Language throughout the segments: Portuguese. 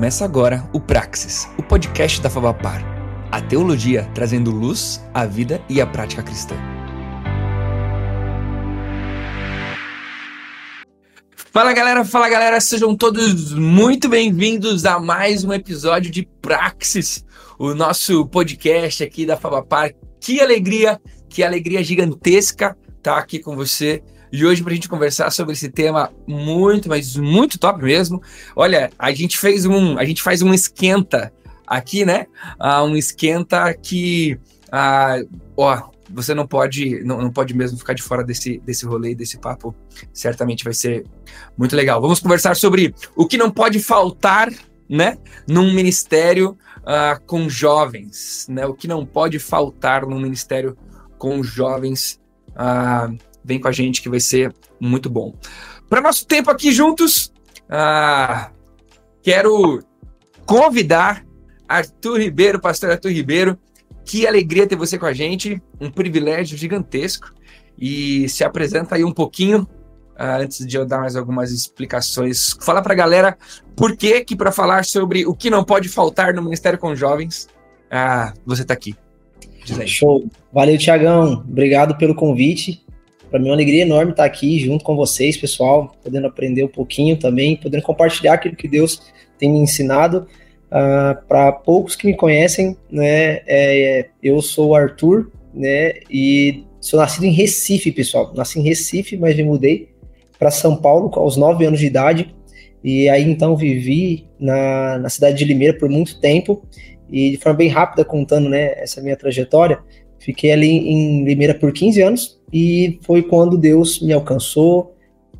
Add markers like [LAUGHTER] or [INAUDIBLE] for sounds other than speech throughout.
Começa agora o Praxis, o podcast da Favapar. A teologia trazendo luz à vida e à prática cristã. Fala galera, fala galera, sejam todos muito bem-vindos a mais um episódio de Praxis, o nosso podcast aqui da Favapar. Que alegria, que alegria gigantesca estar aqui com você e hoje para a gente conversar sobre esse tema muito, mas muito top mesmo. Olha, a gente fez um, a gente faz um esquenta aqui, né? Uh, um esquenta que, uh, ó, você não pode, não, não pode mesmo ficar de fora desse, desse rolê, desse papo. Certamente vai ser muito legal. Vamos conversar sobre o que não pode faltar, né? Num ministério uh, com jovens, né? O que não pode faltar num ministério com jovens. Uh, Vem com a gente que vai ser muito bom. Para nosso tempo aqui juntos, ah, quero convidar Arthur Ribeiro, pastor Arthur Ribeiro. Que alegria ter você com a gente, um privilégio gigantesco. E se apresenta aí um pouquinho, ah, antes de eu dar mais algumas explicações. Fala para a galera por que que para falar sobre o que não pode faltar no Ministério com Jovens, ah, você está aqui. Show. Valeu, Tiagão. Obrigado pelo convite. Para mim é uma alegria enorme estar aqui junto com vocês, pessoal, podendo aprender um pouquinho também, podendo compartilhar aquilo que Deus tem me ensinado. Uh, ah, Para poucos que me conhecem, né, é, eu sou o Arthur, né, e sou nascido em Recife, pessoal. Nasci em Recife, mas me mudei para São Paulo aos 9 anos de idade. E aí então vivi na, na cidade de Limeira por muito tempo. E de forma bem rápida, contando né, essa minha trajetória, fiquei ali em Limeira por 15 anos e foi quando Deus me alcançou,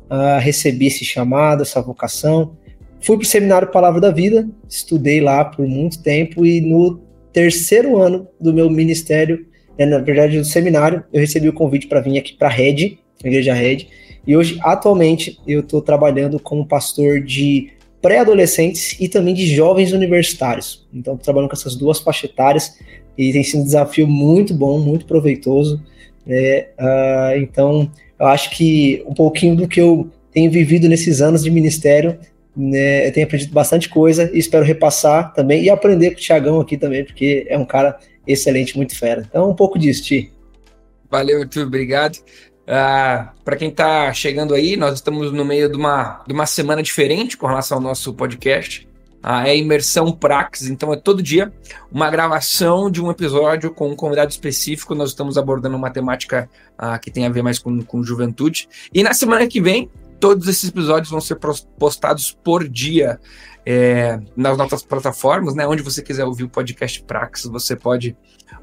uh, recebi esse chamado, essa vocação. Fui para o seminário Palavra da Vida, estudei lá por muito tempo e no terceiro ano do meu ministério, né, na verdade do seminário, eu recebi o convite para vir aqui para a Red, a Igreja Red, e hoje, atualmente, eu estou trabalhando como pastor de pré-adolescentes e também de jovens universitários. Então, trabalhando com essas duas faixas etárias e tem sido um desafio muito bom, muito proveitoso. Né? Uh, então, eu acho que um pouquinho do que eu tenho vivido nesses anos de ministério, né, eu tenho aprendido bastante coisa e espero repassar também e aprender com o Tiagão aqui também, porque é um cara excelente, muito fera. Então, um pouco disso, Ti. Valeu, Arthur, obrigado. Uh, Para quem está chegando aí, nós estamos no meio de uma, de uma semana diferente com relação ao nosso podcast. Ah, é imersão Praxis, então é todo dia uma gravação de um episódio com um convidado específico. Nós estamos abordando uma temática ah, que tem a ver mais com, com juventude. E na semana que vem, todos esses episódios vão ser postados por dia é, nas nossas plataformas, né? Onde você quiser ouvir o podcast Praxis, você pode,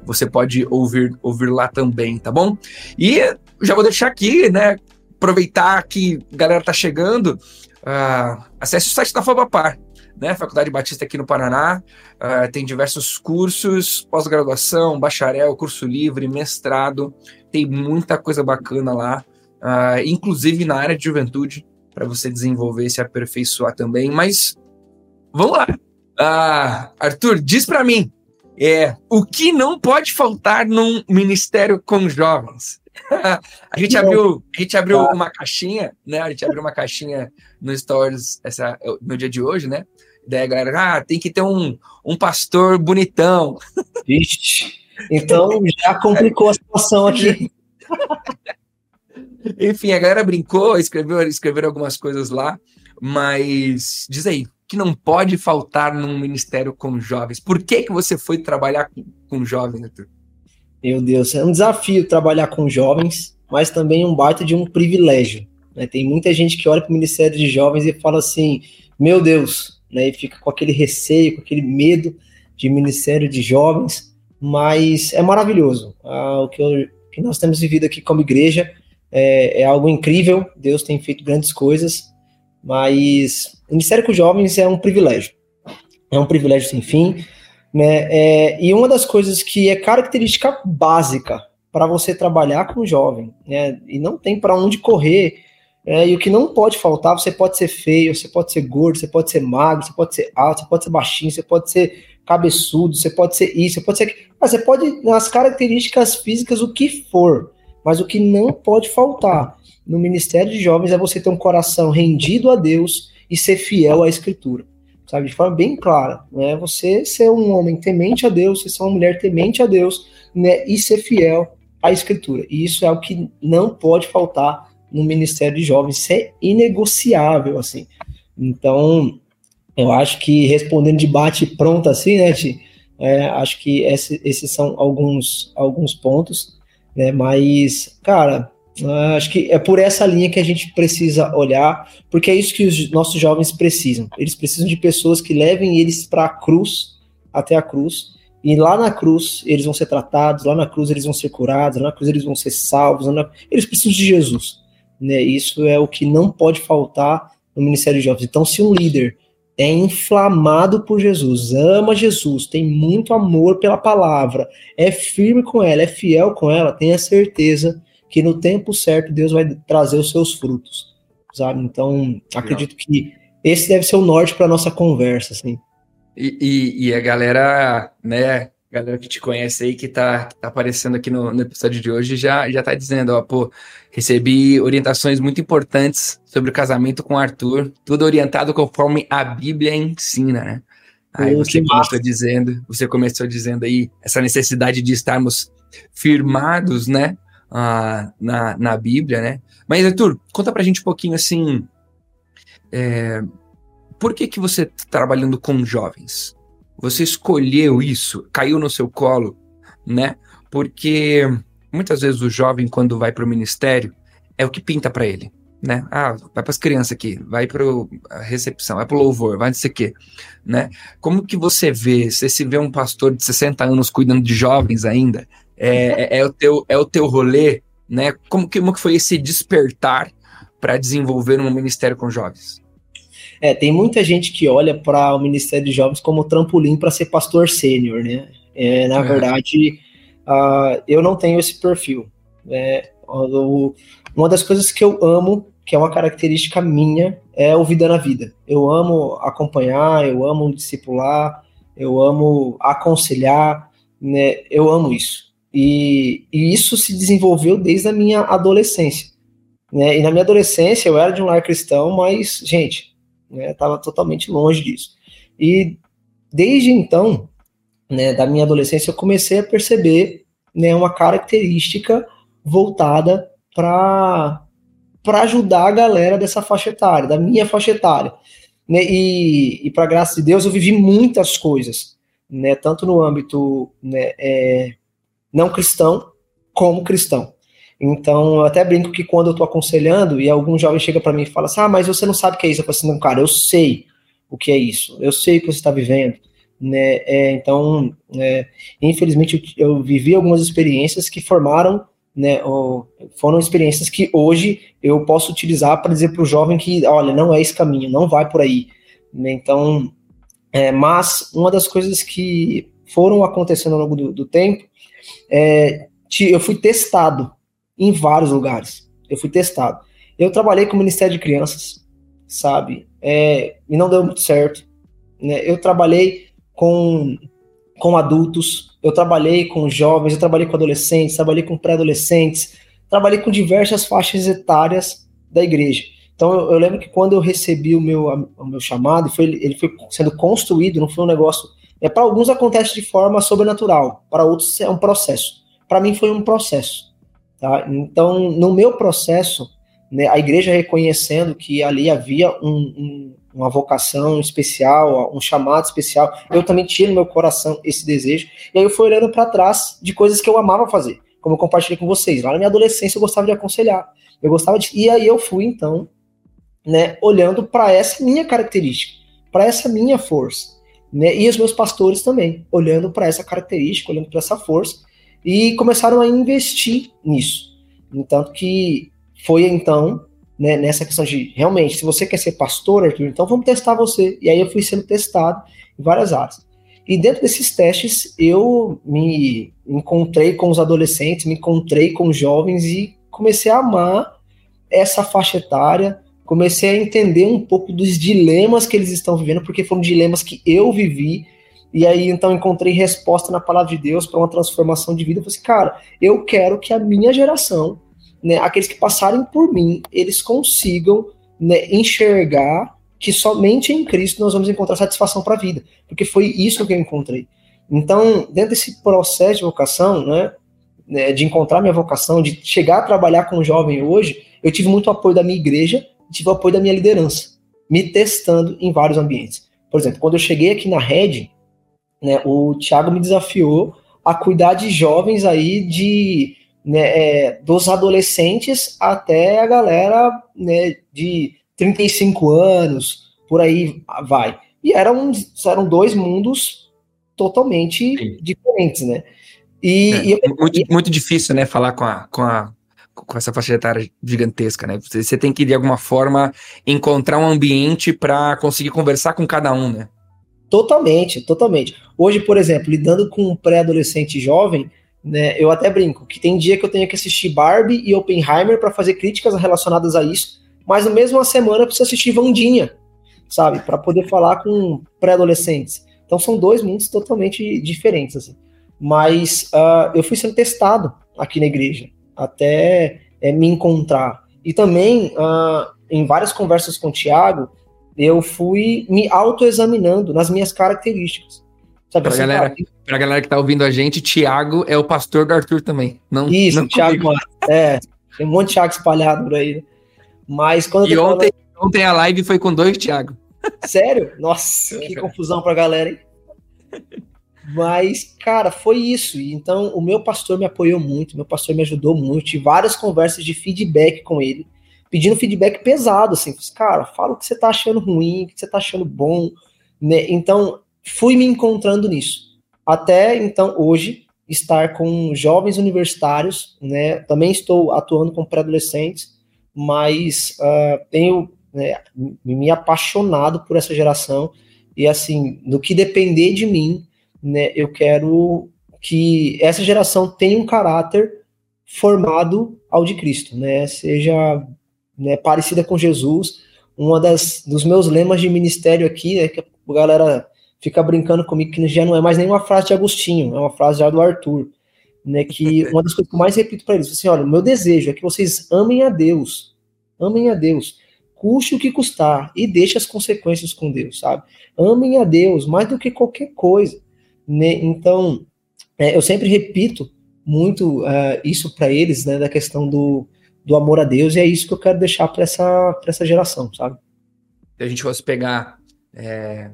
você pode ouvir, ouvir lá também, tá bom? E já vou deixar aqui, né? Aproveitar que a galera tá chegando. Uh, acesse o site da Fabapar né? Faculdade Batista aqui no Paraná, uh, tem diversos cursos, pós-graduação, bacharel, curso livre, mestrado, tem muita coisa bacana lá, uh, inclusive na área de juventude, para você desenvolver e se aperfeiçoar também. Mas vamos lá. Uh, Arthur, diz para mim, é, o que não pode faltar num ministério com jovens? [LAUGHS] a gente abriu, a gente abriu uma caixinha, né? A gente abriu uma caixinha no Stories essa, no dia de hoje, né? Daí a galera, ah, tem que ter um, um pastor bonitão. Vixe, [LAUGHS] então já complicou a situação aqui. [LAUGHS] Enfim, a galera brincou, escreveu, escreveram algumas coisas lá, mas diz aí, que não pode faltar num ministério com jovens? Por que, que você foi trabalhar com, com jovens, Arthur? Meu Deus, é um desafio trabalhar com jovens, mas também um baita de um privilégio. Né? Tem muita gente que olha para o Ministério de Jovens e fala assim: meu Deus, né, e fica com aquele receio, com aquele medo de ministério de jovens, mas é maravilhoso. Ah, o que, eu, que, nós temos vivido aqui como igreja é, é, algo incrível, Deus tem feito grandes coisas, mas o ministério com jovens é um privilégio, é um privilégio sem fim, né, é, e uma das coisas que é característica básica para você trabalhar com jovem, né, e não tem para onde correr, é, e o que não pode faltar, você pode ser feio, você pode ser gordo, você pode ser magro, você pode ser alto, você pode ser baixinho, você pode ser cabeçudo, você pode ser isso, você pode ser. Você pode, nas características físicas, o que for. Mas o que não pode faltar no Ministério de Jovens é você ter um coração rendido a Deus e ser fiel à Escritura. sabe? De forma bem clara, né? Você ser um homem temente a Deus, você ser uma mulher temente a Deus, né? E ser fiel à Escritura. E isso é o que não pode faltar no Ministério de Jovens, isso é inegociável, assim. Então, eu acho que respondendo de bate pronto assim, né, Ti? É, acho que esse, esses são alguns, alguns pontos, né? Mas, cara, acho que é por essa linha que a gente precisa olhar, porque é isso que os nossos jovens precisam. Eles precisam de pessoas que levem eles para a cruz, até a cruz, e lá na cruz eles vão ser tratados, lá na cruz eles vão ser curados, lá na cruz eles vão ser salvos, na... eles precisam de Jesus. Né? Isso é o que não pode faltar no Ministério de Jovens. Então, se um líder é inflamado por Jesus, ama Jesus, tem muito amor pela palavra, é firme com ela, é fiel com ela, tenha certeza que no tempo certo Deus vai trazer os seus frutos, sabe? Então, acredito que esse deve ser o norte para nossa conversa, assim. E, e, e, a galera, né, galera que te conhece aí, que tá, que tá aparecendo aqui no, no, episódio de hoje, já, já tá dizendo, ó, pô, recebi orientações muito importantes sobre o casamento com Arthur, tudo orientado conforme a Bíblia ensina, né? Aí você começou dizendo, você começou dizendo aí essa necessidade de estarmos firmados, né? uh, na, na Bíblia, né? Mas, Arthur, conta pra gente um pouquinho assim. É, por que, que você tá trabalhando com jovens? Você escolheu isso? Caiu no seu colo, né? Porque muitas vezes o jovem, quando vai para o ministério, é o que pinta para ele, né? Ah, vai para as crianças aqui, vai para a recepção, vai para o louvor, vai não sei o quê, né? Como que você vê, você se vê um pastor de 60 anos cuidando de jovens ainda, é, é, é, o, teu, é o teu rolê, né? Como que, como que foi esse despertar para desenvolver um ministério com jovens? É, tem muita gente que olha para o Ministério de Jovens como trampolim para ser pastor sênior, né? É, na é. verdade, uh, eu não tenho esse perfil. É, uma das coisas que eu amo, que é uma característica minha, é o vida na vida. Eu amo acompanhar, eu amo discipular, eu amo aconselhar, né? Eu amo isso. E, e, isso se desenvolveu desde a minha adolescência. Né? E na minha adolescência eu era de um lar cristão, mas, gente, estava né, totalmente longe disso. E desde então, né, da minha adolescência, eu comecei a perceber né, uma característica voltada para ajudar a galera dessa faixa etária, da minha faixa etária. Né? E, e para graça de Deus, eu vivi muitas coisas, né, tanto no âmbito né, é, não cristão como cristão. Então, eu até brinco que quando eu estou aconselhando e algum jovem chega para mim e fala assim: Ah, mas você não sabe o que é isso. Eu falo assim: Não, cara, eu sei o que é isso. Eu sei o que você está vivendo. Né? É, então, é, infelizmente, eu, eu, vivi algumas experiências que formaram, né, foram experiências que hoje eu posso utilizar para dizer para o jovem que, olha, não é esse caminho, não vai por aí. Né? Então, é, mas uma das coisas que foram acontecendo ao longo do, do tempo é, eu fui testado em vários lugares. Eu fui testado. Eu trabalhei com o Ministério de Crianças, sabe? É, e não deu muito certo. Né? Eu trabalhei com, com adultos, eu trabalhei com jovens, eu trabalhei com adolescentes, trabalhei com pré-adolescentes, trabalhei com diversas faixas etárias da igreja. Então eu, eu, lembro que quando eu recebi o meu, o meu chamado, foi, ele foi sendo construído, não foi um negócio é, para alguns acontece de forma sobrenatural, para outros é um processo. Para mim foi um processo. Tá? Então, no meu processo, né, a igreja reconhecendo que ali havia um, um, uma vocação especial, um chamado especial, eu também tinha no meu coração esse desejo. E aí eu fui olhando para trás de coisas que eu amava fazer, como eu compartilhei com vocês. Lá na minha adolescência eu gostava de aconselhar. Eu gostava de. E aí eu fui, então, né, olhando para essa minha característica, para essa minha força. Né? E os meus pastores também, olhando para essa característica, olhando para essa força, e começaram a investir nisso. Entanto que foi então né, nessa questão de realmente, se você quer ser pastor, Arthur, então vamos testar você. E aí eu fui sendo testado em várias áreas. E dentro desses testes, eu me encontrei com os adolescentes, me encontrei com os jovens e comecei a amar essa faixa etária, comecei a entender um pouco dos dilemas que eles estão vivendo, porque foram dilemas que eu vivi, e aí então encontrei resposta na palavra de Deus para uma transformação de vida. Eu falei assim, cara, eu quero que a minha geração, né, aqueles que passarem por mim, eles consigam né, enxergar que somente em Cristo nós vamos encontrar satisfação para a vida, porque foi isso que eu encontrei. Então, dentro desse processo de vocação, né, né, de encontrar minha vocação, de chegar a trabalhar com jovem hoje, eu tive muito apoio da minha igreja, tive o apoio da minha liderança, me testando em vários ambientes. Por exemplo, quando eu cheguei aqui na Red, né, o Thiago me desafiou a cuidar de jovens aí de né, é, dos adolescentes até a galera né, de 35 anos, por aí vai. E eram, eram dois mundos totalmente Sim. diferentes, né? E, é, e eu... muito, muito difícil, né, falar com a, com a com essa faixa etária gigantesca, né? Você, você tem que de alguma forma encontrar um ambiente para conseguir conversar com cada um, né? Totalmente, totalmente. Hoje, por exemplo, lidando com um pré-adolescente jovem, né, eu até brinco que tem dia que eu tenho que assistir Barbie e Oppenheimer para fazer críticas relacionadas a isso, mas no mesmo semana eu preciso assistir Vandinha, sabe, para poder falar com pré-adolescentes. Então são dois mundos totalmente diferentes, assim. Mas uh, eu fui sendo testado aqui na igreja até é, me encontrar. E também uh, em várias conversas com o Tiago, eu fui me autoexaminando nas minhas características. Sabe, pra, assim, galera, cara, pra galera que tá ouvindo a gente, Tiago é o pastor do Arthur também. Não, Isso, não Tiago, é. Tem um monte de Tiago espalhado por aí. Mas quando e ontem, falando... ontem a live foi com dois Tiago. Sério? Nossa, que confusão pra galera, hein? Mas, cara, foi isso. Então, o meu pastor me apoiou muito, meu pastor me ajudou muito. Tive várias conversas de feedback com ele, pedindo feedback pesado, assim. Cara, fala o que você tá achando ruim, o que você tá achando bom. Né? Então, fui me encontrando nisso. Até então, hoje, estar com jovens universitários, né? Também estou atuando com pré-adolescentes, mas uh, tenho né, me apaixonado por essa geração. E assim, no que depender de mim, né, eu quero que essa geração tenha um caráter formado ao de Cristo, né, seja né, parecida com Jesus. Uma das dos meus lemas de ministério aqui, né, que a galera fica brincando comigo que já não é mais nenhuma frase de Agostinho, é uma frase já do Arthur, né, que [LAUGHS] uma das coisas que eu mais repito para eles, assim, olha, o meu desejo é que vocês amem a Deus, amem a Deus, custe o que custar e deixe as consequências com Deus, sabe? Amem a Deus mais do que qualquer coisa. Né? Então, é, eu sempre repito muito uh, isso para eles, né, da questão do, do amor a Deus, e é isso que eu quero deixar para essa, essa geração, sabe? Se a gente fosse pegar é,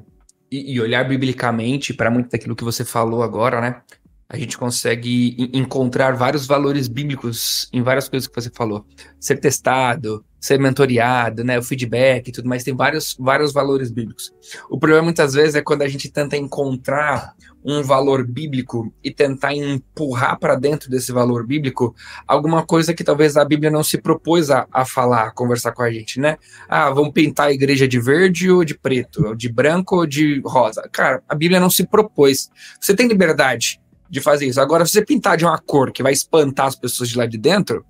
e, e, olhar biblicamente para muito daquilo que você falou agora, né? A gente consegue encontrar vários valores bíblicos em várias coisas que você falou. Ser testado, ser mentoreado, né, o feedback e tudo mais, tem vários, vários valores bíblicos. O problema muitas vezes é quando a gente tenta encontrar um valor bíblico e tentar empurrar para dentro desse valor bíblico alguma coisa que talvez a Bíblia não se propôs a, a falar, a conversar com a gente, né? Ah, vamos pintar a igreja de verde ou de preto, ou de branco ou de rosa. Cara, a Bíblia não se propôs. Você tem liberdade de fazer isso. Agora, se você pintar de uma cor que vai espantar as pessoas de lá de dentro,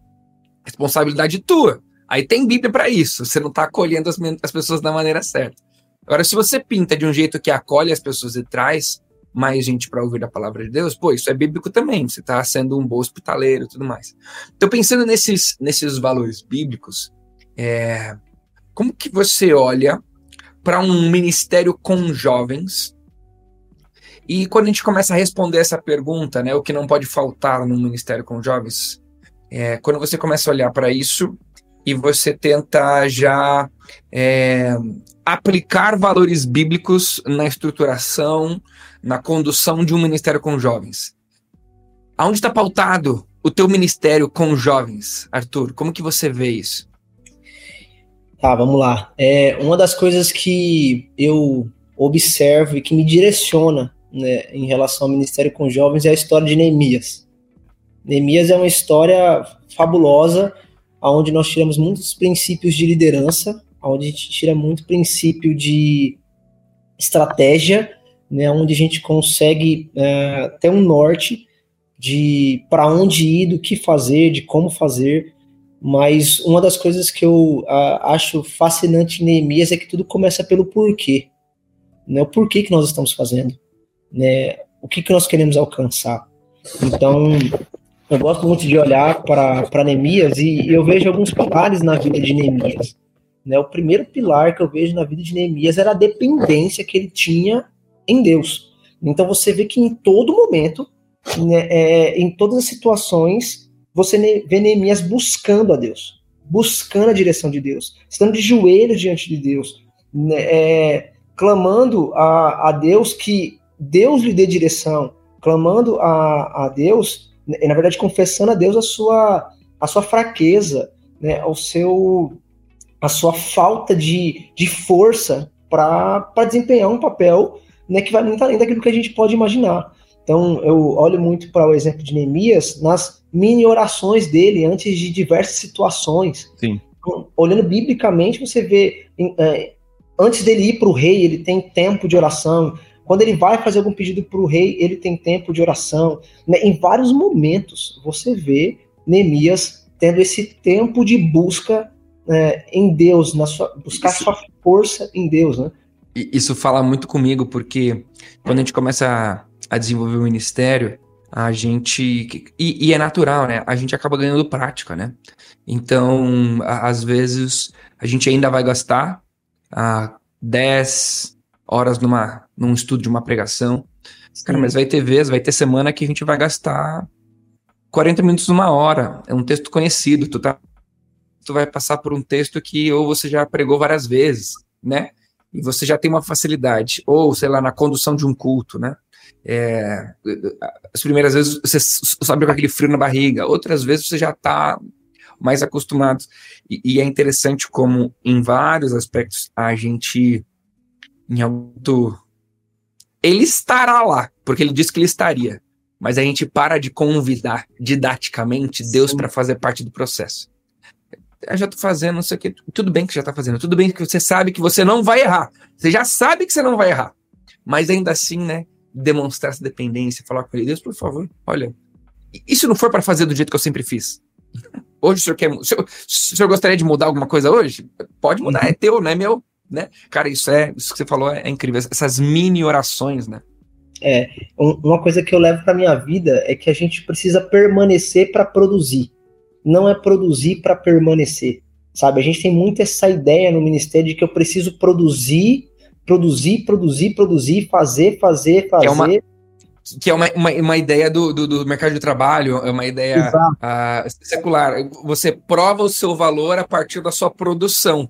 responsabilidade tua. Aí tem Bíblia para isso. Você não está acolhendo as, as, pessoas da maneira certa. Agora, se você pinta de um jeito que acolhe as pessoas e traz mais gente para ouvir a palavra de Deus, pô, isso é bíblico também. Você está sendo um bom hospitaleiro e tudo mais. Então, pensando nesses, nesses valores bíblicos, é, como que você olha para um ministério com jovens? E quando a gente começa a responder essa pergunta, né, o que não pode faltar num ministério com jovens, é, quando você começa a olhar para isso, e você tenta já é, aplicar valores bíblicos na estruturação, na condução de um ministério com jovens. Aonde está pautado o teu ministério com jovens, Arthur? Como que você vê isso? Tá, vamos lá. É, uma das coisas que eu observo e que me direciona né, em relação ao ministério com jovens é a história de Neemias. Neemias é uma história fabulosa onde nós tiramos muitos princípios de liderança, onde a gente tira muito princípio de estratégia, né, onde a gente consegue é, ter um norte de para onde ir, do que fazer, de como fazer. Mas uma das coisas que eu uh, acho fascinante em Neemias é que tudo começa pelo porquê. Né? O porquê que nós estamos fazendo. Né? O que, que nós queremos alcançar. Então, eu gosto muito de olhar para Neemias e, eu vejo alguns pilares na vida de Neemias. né, o primeiro pilar que eu vejo na vida de Neemias era a dependência que ele tinha em Deus. Então você vê que em todo momento, né, é, em todas as situações, você vê Neemias buscando a Deus, buscando a direção de Deus, estando de joelhos diante de Deus, né, é, clamando a, a Deus que Deus lhe dê direção, clamando a, a Deus, na verdade confessando a Deus a sua, a sua fraqueza, né, ao seu, a sua falta de, de força para desempenhar um papel né, que vai muito além daquilo que a gente pode imaginar. Então, eu olho muito para o exemplo de Neemias nas mini orações dele antes de diversas situações. Sim. Então, olhando biblicamente, você vê, é, antes dele ir para o rei, ele tem tempo de oração. Quando ele vai fazer algum pedido para o rei, ele tem tempo de oração. Né? Em vários momentos, você vê Neemias tendo esse tempo de busca é, em Deus, na sua, buscar Isso. sua força em Deus, né? Isso fala muito comigo, porque quando a gente começa a, a desenvolver o ministério, a gente. E, e, é natural, né? A gente acaba ganhando prática, né? Então, a, às vezes, a gente ainda vai gastar a 10 horas numa, num estudo de uma pregação. Cara, mas vai ter vezes, vai ter semana que a gente vai gastar 40 minutos, uma hora. É um texto conhecido, tu tá. Tu vai passar por um texto que ou você já pregou várias vezes, né? e você já tem uma facilidade, ou sei lá, na condução de um culto, né? É, as primeiras vezes você sobe com aquele frio na barriga, outras vezes você já está mais acostumado. E, e, é interessante como, em vários aspectos, a gente, em algum. Ele estará lá, porque ele disse que ele estaria. Mas a gente para de convidar didaticamente Deus para fazer parte do processo eu já tô fazendo, não sei o que. Tudo bem que já tá fazendo, tudo bem que você sabe que você não vai errar. Você já sabe que você não vai errar. Mas ainda assim, né, demonstrar essa dependência, falar com ele, Deus, por favor, olha, se não for para fazer do jeito que eu sempre fiz? Hoje o senhor quer. O senhor, o senhor gostaria de mudar alguma coisa hoje? Pode mudar, uhum. é teu, não é meu, né? Cara, isso é, isso que você falou é, é incrível, essas mini orações, né? É, uma coisa que eu levo para minha vida é que a gente precisa permanecer para produzir não é produzir para permanecer, sabe? A gente tem muito essa ideia no ministério de que eu preciso produzir, produzir, produzir, produzir, fazer, fazer, fazer. É uma, que é uma, uma, uma ideia do, do, do, mercado de trabalho, é uma ideia uh, secular. Você prova o seu valor a partir da sua produção.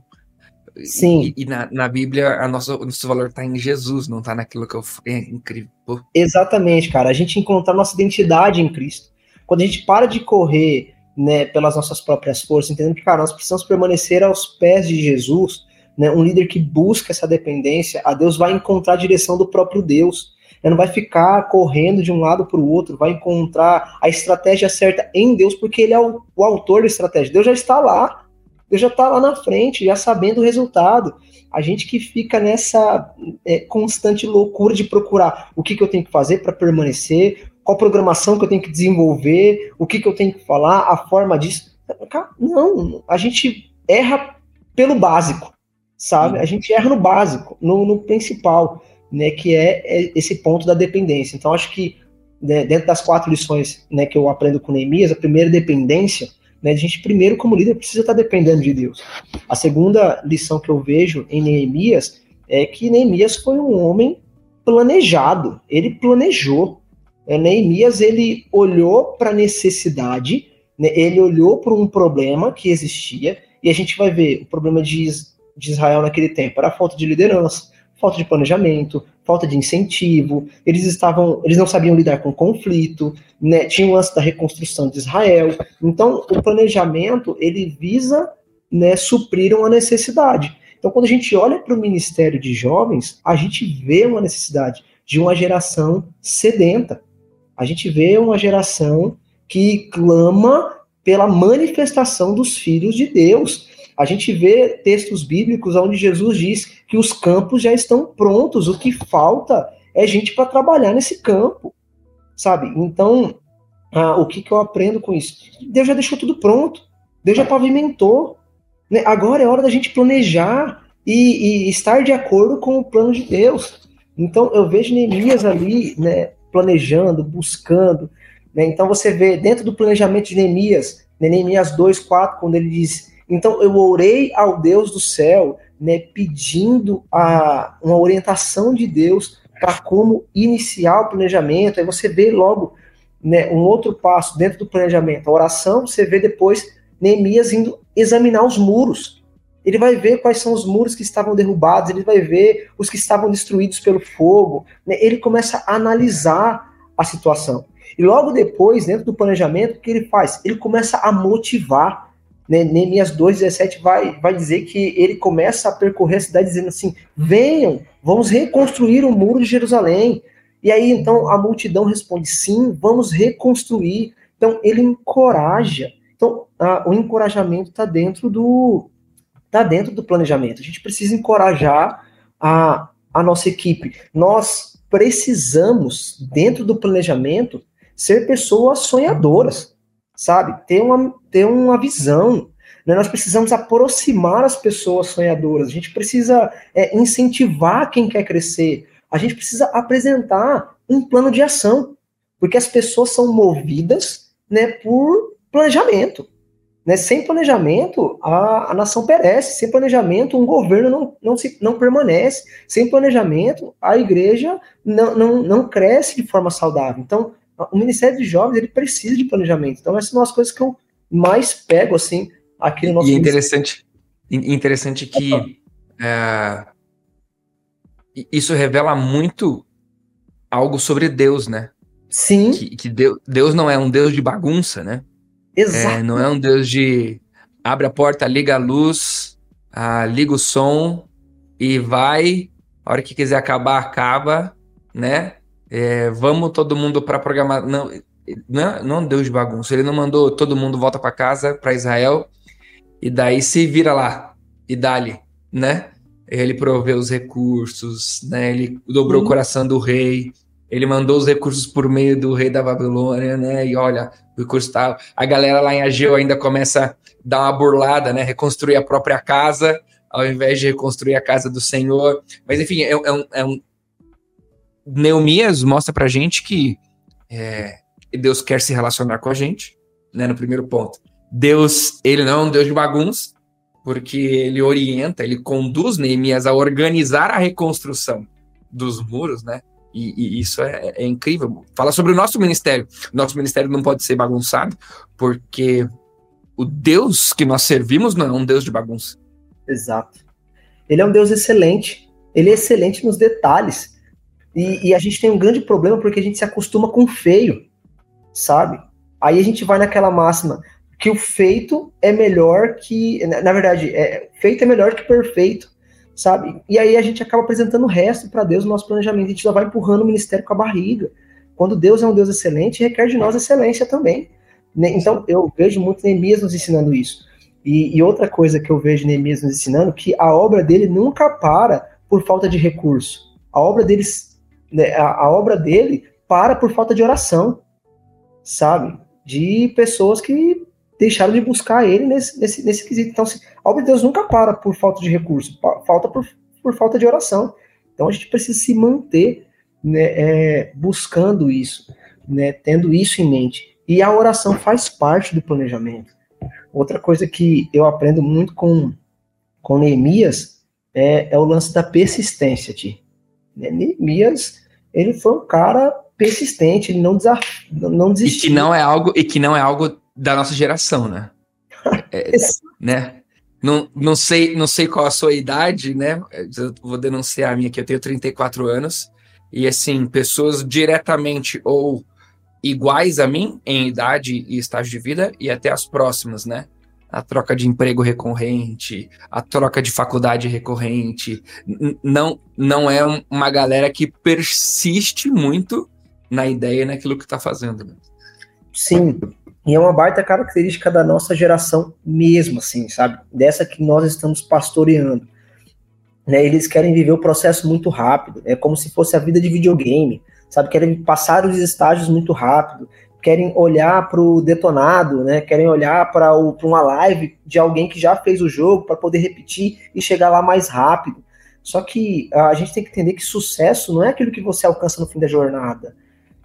Sim. E, e na, na Bíblia, a nossa, o nosso valor está em Jesus, não está naquilo que eu. É incrível. Exatamente, cara. A gente encontrar nossa identidade em Cristo. Quando a gente para de correr né, pelas nossas próprias forças, entendendo que, cara, nós precisamos permanecer aos pés de Jesus, né, um líder que busca essa dependência, a Deus vai encontrar a direção do próprio Deus, ele não vai ficar correndo de um lado para o outro, vai encontrar a estratégia certa em Deus, porque ele é o, o autor da estratégia, Deus já está lá, Deus já está lá na frente, já sabendo o resultado. A gente que fica nessa é, constante loucura de procurar o que, que eu tenho que fazer para permanecer, qual programação que eu tenho que desenvolver, o que, que eu tenho que falar, a forma disso. Não, a gente erra pelo básico, sabe? A gente erra no básico, no, no principal, né? Que é, é, esse ponto da dependência. Então, acho que né, dentro das quatro lições né, que eu aprendo com Neemias, a primeira dependência, né, a gente primeiro, como líder, precisa estar dependendo de Deus. A segunda lição que eu vejo em Neemias é que Neemias foi um homem planejado, ele planejou, é, Neemias ele olhou para a necessidade, né, ele olhou para um problema que existia, e a gente vai ver o problema de, de Israel naquele tempo. Era a falta de liderança, falta de planejamento, falta de incentivo, eles estavam, eles não sabiam lidar com conflito, né, tinha o lance da reconstrução de Israel. Então, o planejamento ele visa né, suprir uma necessidade. Então, quando a gente olha para o Ministério de Jovens, a gente vê uma necessidade de uma geração sedenta, a gente vê uma geração que clama pela manifestação dos filhos de Deus. A gente vê textos bíblicos onde Jesus diz que os campos já estão prontos, o que falta é gente para trabalhar nesse campo, sabe? Então, ah, o que, que eu aprendo com isso? Deus já deixou tudo pronto, Deus já pavimentou. Né? Agora é hora da gente planejar e, e, estar de acordo com o plano de Deus. Então, eu vejo Neemias ali, né, planejando, buscando. Né? Então você vê dentro do planejamento de Neemias, né, Neemias 2, 4, quando ele diz Então eu orei ao Deus do céu, né, pedindo a, uma orientação de Deus para como iniciar o planejamento. Aí você vê logo né, um outro passo dentro do planejamento, a oração, você vê depois Neemias indo examinar os muros. Ele vai ver quais são os muros que estavam derrubados, ele vai ver os que estavam destruídos pelo fogo. Né? Ele começa a analisar a situação. E logo depois, dentro do planejamento, o que ele faz? Ele começa a motivar. Né? Neemias 2,17 vai, vai dizer que ele começa a percorrer a cidade dizendo assim: venham, vamos reconstruir o muro de Jerusalém. E aí então a multidão responde: sim, vamos reconstruir. Então ele encoraja. Então a, o encorajamento está dentro do tá dentro do planejamento. A gente precisa encorajar a, a nossa equipe. Nós precisamos dentro do planejamento ser pessoas sonhadoras, sabe? Ter uma, ter uma visão. Né? Nós precisamos aproximar as pessoas sonhadoras, a gente precisa é, incentivar quem quer crescer, a gente precisa apresentar um plano de ação, porque as pessoas são movidas né, por planejamento. Né? Sem planejamento, a, a nação perece. Sem planejamento, um governo não, não, se, não permanece. Sem planejamento, a igreja não, não, não cresce de forma saudável. Então, o Ministério de Jovens ele precisa de planejamento. Então, essas são as coisas que eu mais pego assim aqui no nosso. E é interessante, interessante que é, isso revela muito algo sobre Deus, né? Sim. Que, que Deus, Deus não é um Deus de bagunça, né? Exato. É, não é um Deus de abre a porta, liga a luz, ah, liga o som e vai. A hora que quiser acabar, acaba, né? É, vamos todo mundo para programar. Não, não, não deu de bagunça. Ele não mandou todo mundo volta para casa, para Israel, e daí se vira lá e dali, né? Ele proveu os recursos, né? Ele dobrou o coração do rei. Ele mandou os recursos por meio do rei da Babilônia, né? E olha, o recurso tá. A galera lá em Ageu ainda começa a dar uma burlada, né? Reconstruir a própria casa, ao invés de reconstruir a casa do Senhor. Mas enfim, é, é um, é um Neemias mostra pra gente que é, Deus quer se relacionar com a gente, né? No primeiro ponto. Deus, ele não é um Deus de bagunça, porque ele orienta, ele conduz Neemias a organizar a reconstrução dos muros, né? E, e isso é, é, incrível. Fala sobre o nosso ministério. Nosso ministério não pode ser bagunçado, porque o Deus que nós servimos não é um Deus de bagunça. Exato. Ele é um Deus excelente. Ele é excelente nos detalhes. E, e, a gente tem um grande problema porque a gente se acostuma com o feio, sabe? Aí a gente vai naquela máxima que o feito é melhor que. Na verdade, é, feito é melhor que perfeito, sabe? E aí a gente acaba apresentando o resto para Deus no nosso planejamento. A gente só vai empurrando o ministério com a barriga. Quando Deus é um Deus excelente, requer de nós excelência também. Né? Então eu vejo muito Neemias nos ensinando isso. E, e outra coisa que eu vejo Neemias nos ensinando, que a obra dele nunca para por falta de recurso. A obra deles né, a, a obra dele para por falta de oração, sabe? De pessoas que deixaram de buscar ele nesse, nesse, nesse quesito. Então, assim, a obra de Deus nunca para por falta de recurso, falta por, por falta de oração. Então, a gente precisa se manter né, é, buscando isso, né, tendo isso em mente. E a oração faz parte do planejamento. Outra coisa que eu aprendo muito com, com Neemias é, é o lance da persistência, Ti. Né, Neemias, ele foi um cara persistente, ele não, desaf... não desistiu. E que não é algo, e que não é algo da nossa geração, né? [LAUGHS] É, né? Não, não, sei, não sei qual a sua idade, né? Eu vou denunciar a minha aqui, eu tenho 34 anos. E assim, pessoas diretamente ou iguais a mim em idade e estágio de vida e até as próximas, né? A troca de emprego recorrente, a troca de faculdade recorrente. Não, não é uma galera que persiste muito na ideia e naquilo que está fazendo. Né? Sim, e é uma baita característica da nossa geração mesmo, assim, sabe? Dessa que nós estamos pastoreando. Né? Eles querem viver o processo muito rápido, é como se fosse a vida de videogame, sabe? Querem passar os estágios muito rápido, querem olhar para o detonado, né? Querem olhar para uma live de alguém que já fez o jogo para poder repetir e chegar lá mais rápido. Só que a gente tem que entender que sucesso não é aquilo que você alcança no fim da jornada.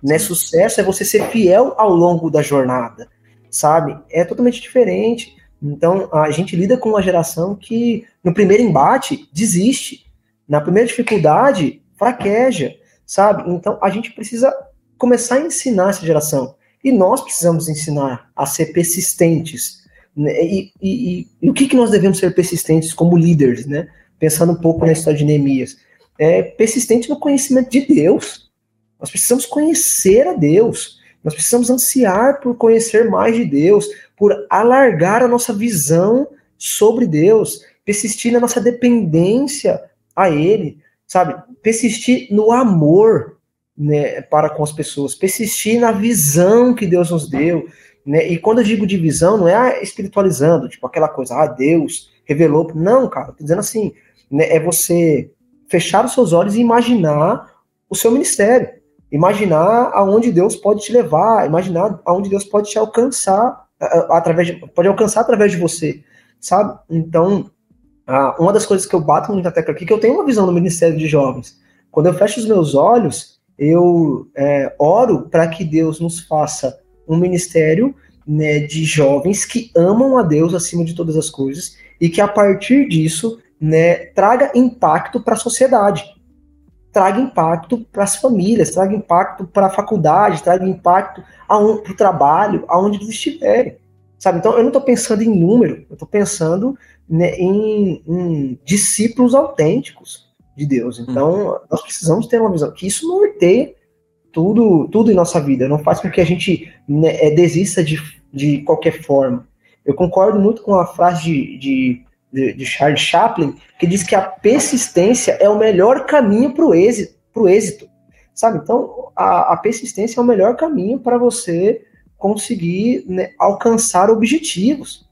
Né? Sucesso é você ser fiel ao longo da jornada, sabe? É totalmente diferente. Então, a gente lida com uma geração que, no primeiro embate, desiste. Na primeira dificuldade, fraqueja, sabe? Então, a gente precisa começar a ensinar essa geração. E nós precisamos ensinar a ser persistentes. Né? E, e, e, e, o que, que nós devemos ser persistentes como líderes, né? Pensando um pouco na história de Neemias. É persistente no conhecimento de Deus. Nós precisamos conhecer a Deus. Nós precisamos ansiar por conhecer mais de Deus, por alargar a nossa visão sobre Deus, persistir na nossa dependência a Ele, sabe? Persistir no amor né, para com as pessoas, persistir na visão que Deus nos deu. Né? E quando eu digo de visão, não é espiritualizando, tipo aquela coisa, ah, Deus revelou. Não, cara, tô dizendo assim, né, é você fechar os seus olhos e imaginar o seu ministério imaginar aonde Deus pode te levar, imaginar aonde Deus pode te alcançar através de, pode alcançar através de você, sabe? Então, uma das coisas que eu bato muito na tecla aqui, que eu tenho uma visão do Ministério de Jovens. Quando eu fecho os meus olhos, eu é, oro para que Deus nos faça um ministério né, de jovens que amam a Deus acima de todas as coisas e que a partir disso né, traga impacto para a sociedade traga impacto para as famílias, traga impacto para a faculdade, traga impacto para o trabalho, aonde eles estiverem. Sabe? Então, eu não estou pensando em número, eu estou pensando né, em, em, discípulos autênticos de Deus. Então, hum. nós precisamos ter uma visão que isso norteia tudo, tudo em nossa vida, não faz com que a gente né, é, desista de, de qualquer forma. Eu concordo muito com a frase de, de de, de Charles Chaplin, que diz que a persistência é o melhor caminho para o êxito, êxito. Sabe? Então, a, a persistência é o melhor caminho para você conseguir né, alcançar objetivos.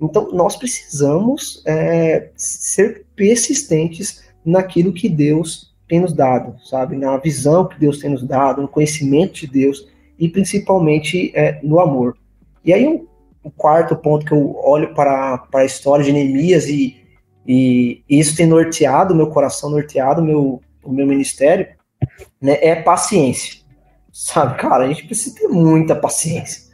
Então, nós precisamos é, ser persistentes naquilo que Deus tem nos dado, sabe? Na visão que Deus tem nos dado, no conhecimento de Deus e principalmente é, no amor. E aí, um o quarto ponto que eu olho para, para a história de Neemias e, e isso tem norteado meu coração, norteado meu, o meu ministério, né, é paciência. Sabe, cara, a gente precisa ter muita paciência.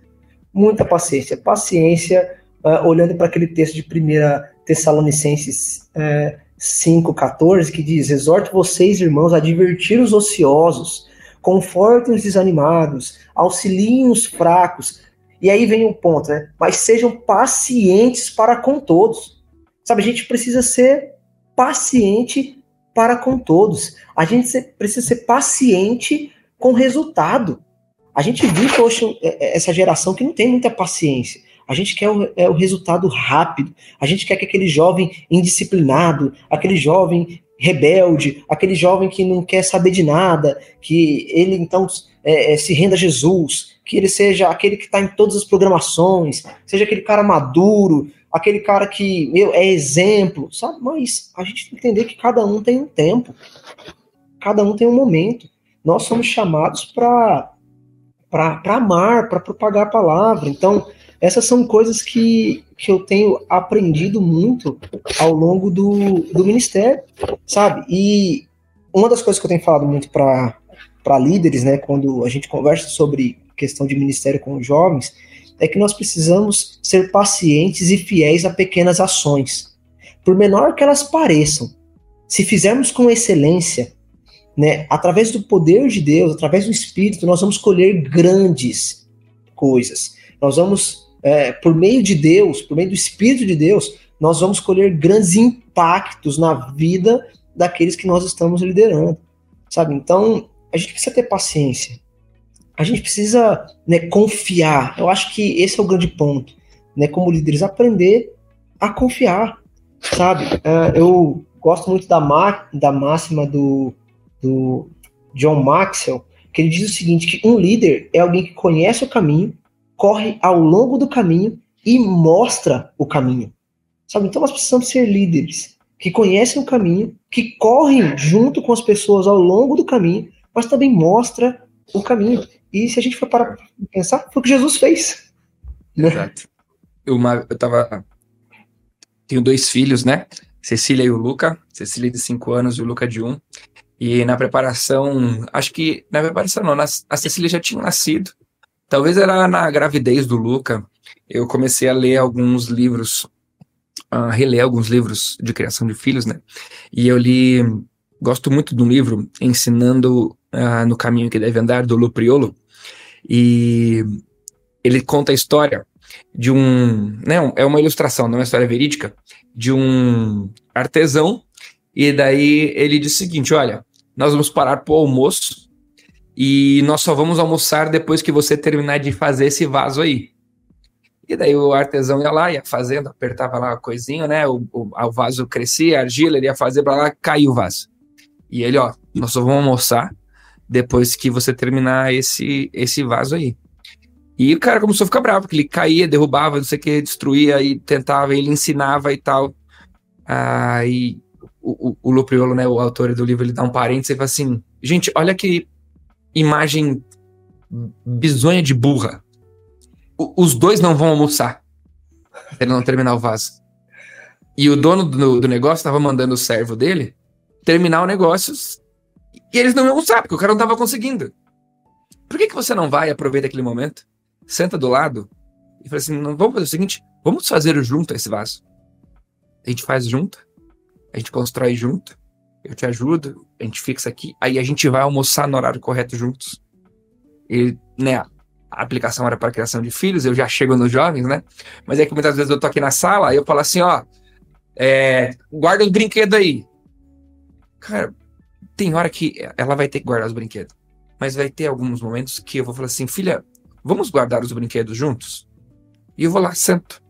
Muita paciência. Paciência, uh, olhando para aquele texto de 1 Tessalonicenses uh, 5,14, que diz: Exorto vocês, irmãos, a divertir os ociosos, confortem os desanimados, auxiliem os fracos, e aí vem um ponto, né? Mas sejam pacientes para com todos. Sabe, a gente precisa ser paciente para com todos. A gente precisa ser paciente com o resultado. A gente viu, poxa, é, é, essa geração que não tem muita paciência. A gente quer o, é, o resultado rápido. A gente quer que aquele jovem indisciplinado, aquele jovem rebelde, aquele jovem que não quer saber de nada, que ele então é, é, se renda a Jesus, que ele seja aquele que está em todas as programações, seja aquele cara maduro, aquele cara que meu, é exemplo, sabe? Mas a gente tem que entender que cada um tem um tempo, cada um tem um momento. Nós somos chamados para amar, para propagar a palavra. Então, essas são coisas que, que eu tenho aprendido muito ao longo do, do ministério, sabe? E uma das coisas que eu tenho falado muito para líderes, né, quando a gente conversa sobre questão de ministério com os jovens, é que nós precisamos ser pacientes e fiéis a pequenas ações. Por menor que elas pareçam, se fizermos com excelência, né, através do poder de Deus, através do Espírito, nós vamos colher grandes coisas. Nós vamos, é, por meio de Deus, por meio do Espírito de Deus, nós vamos colher grandes impactos na vida daqueles que nós estamos liderando, sabe? Então, a gente precisa ter paciência a gente precisa né, confiar. Eu acho que esse é o grande ponto, né? Como líderes, aprender a confiar, sabe? Uh, eu gosto muito da, da máxima do, do John Maxwell, que ele diz o seguinte, que um líder é alguém que conhece o caminho, corre ao longo do caminho e mostra o caminho. Sabe? Então nós precisamos ser líderes que conhecem o caminho, que correm junto com as pessoas ao longo do caminho, mas também mostra o caminho. E se a gente for para pensar, foi o que Jesus fez. Né? Exato. Uma, eu tava. Tenho dois filhos, né? Cecília e o Luca. Cecília de 5 anos e o Luca de 1. Um. E na preparação, acho que na preparação não, na, a Cecília já tinha nascido. Talvez era na gravidez do Luca. eu comecei a ler alguns livros, a reler alguns livros de criação de filhos, né? E eu li, gosto muito de um livro ensinando uh, no caminho que deve andar do Lupriolo, e ele conta a história de um, né, é uma ilustração, não é uma história verídica, de um artesão, e daí ele diz o seguinte, olha, nós vamos parar para o almoço e nós só vamos almoçar depois que você terminar de fazer esse vaso aí. E daí o artesão ia lá, ia fazendo, apertava lá a coisinha, né? O, o, o vaso crescia, a argila, ele ia fazer para lá, caiu o vaso. E ele, ó, nós só vamos almoçar depois que você terminar esse, esse vaso aí. E o cara começou a ficar bravo, porque ele caía, derrubava, não sei o que, destruía e tentava, ele ensinava e tal. Aí o, o, o Lupriolo, né, o autor do livro, ele dá um parênteses e fala assim: gente, olha que imagem bizonha de burra. O, os dois não vão almoçar. Ele não terminar o vaso. E o dono do, do negócio estava mandando o servo dele terminar o negócio e eles não iam almoçar, porque o cara não estava conseguindo. Por que, que você não vai e aproveita aquele momento, senta do lado e fala assim: não, vamos fazer o seguinte, vamos fazer junto esse vaso. A gente faz junto, a gente constrói junto, eu te ajudo, a gente fixa aqui, aí a gente vai almoçar no horário correto juntos. E, né, a aplicação era para criação de filhos, eu já chego nos jovens, né? Mas é que muitas vezes eu tô aqui na sala, aí eu falo assim, ó, é, guarda os brinquedos aí. Cara, tem hora que ela vai ter que guardar os brinquedos. Mas vai ter alguns momentos que eu vou falar assim, filha, vamos guardar os brinquedos juntos? E eu vou lá, sento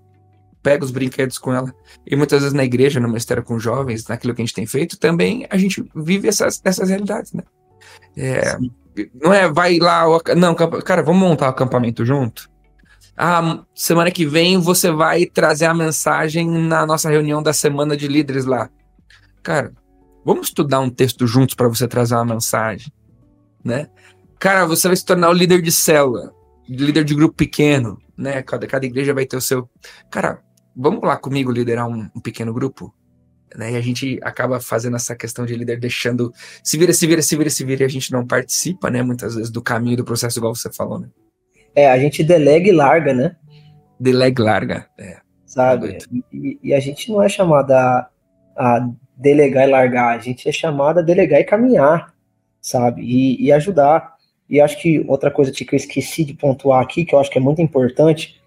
pega os brinquedos com ela. E muitas vezes na igreja, no ministério com jovens, naquilo que a gente tem feito, também a gente vive essas, essas realidades, né? É, não é, vai lá, não, cara, vamos montar o acampamento junto? Ah, semana que vem você vai trazer a mensagem na nossa reunião da semana de líderes lá. Cara, vamos estudar um texto juntos para você trazer uma mensagem, né? Cara, você vai se tornar o líder de célula, líder de grupo pequeno, né? Cada, cada igreja vai ter o seu. Cara, vamos lá comigo liderar um, um pequeno grupo? Né? E a gente acaba fazendo essa questão de líder deixando se vira, se vira, se vira, se vira, e a gente não participa, né, muitas vezes, do caminho do processo, igual você falou, né? É, a gente delega e larga, né? Delega e larga, é. Sabe? E, e, a gente não é chamado a, a, delegar e largar, a gente é chamado a delegar e caminhar, sabe? E, e ajudar. E acho que outra coisa que eu esqueci de pontuar aqui, que eu acho que é muito importante,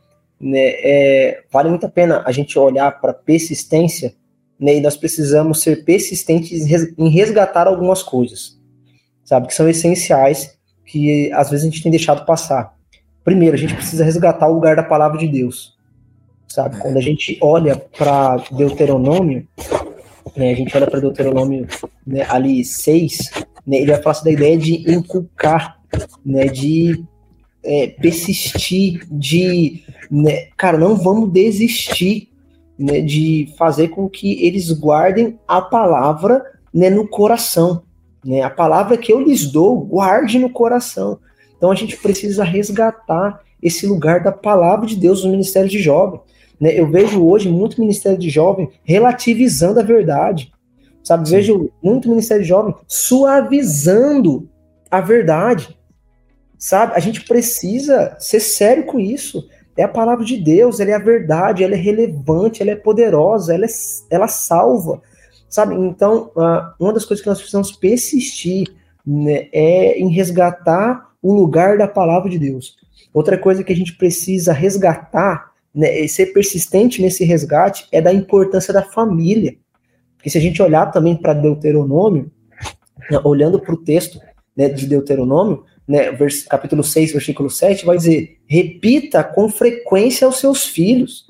né, é, vale muito a pena a gente olhar para persistência, né, e nós precisamos ser persistentes em resgatar algumas coisas, sabe, que são essenciais, que às vezes a gente tem deixado passar. Primeiro, a gente precisa resgatar o lugar da palavra de Deus, sabe? Quando a gente olha para Deuteronômio, né, a gente olha para Deuteronômio né, ali 6, né, ele vai falar da ideia de inculcar, né, de é, persistir, de, né, cara, não vamos desistir né, de fazer com que eles guardem a palavra né, no coração. Né, a palavra que eu lhes dou, guarde no coração. Então a gente precisa resgatar esse lugar da palavra de Deus no ministério de jovem. Né? Eu vejo hoje muito ministério de jovem relativizando a verdade. Sabe, Sim. vejo muito ministério de jovem suavizando a verdade. Sabe? A gente precisa ser sério com isso. É a palavra de Deus, ela é a verdade, ela é relevante, ela é poderosa, ela, é, ela salva. Sabe? Então, uma das coisas que nós precisamos persistir né, é em resgatar o lugar da palavra de Deus. Outra coisa que a gente precisa resgatar, né, e ser persistente nesse resgate, é da importância da família. Porque se a gente olhar também para Deuteronômio, né, olhando para o texto né, de Deuteronômio, né, vers, capítulo 6, versículo 7, vai dizer: repita com frequência aos seus filhos.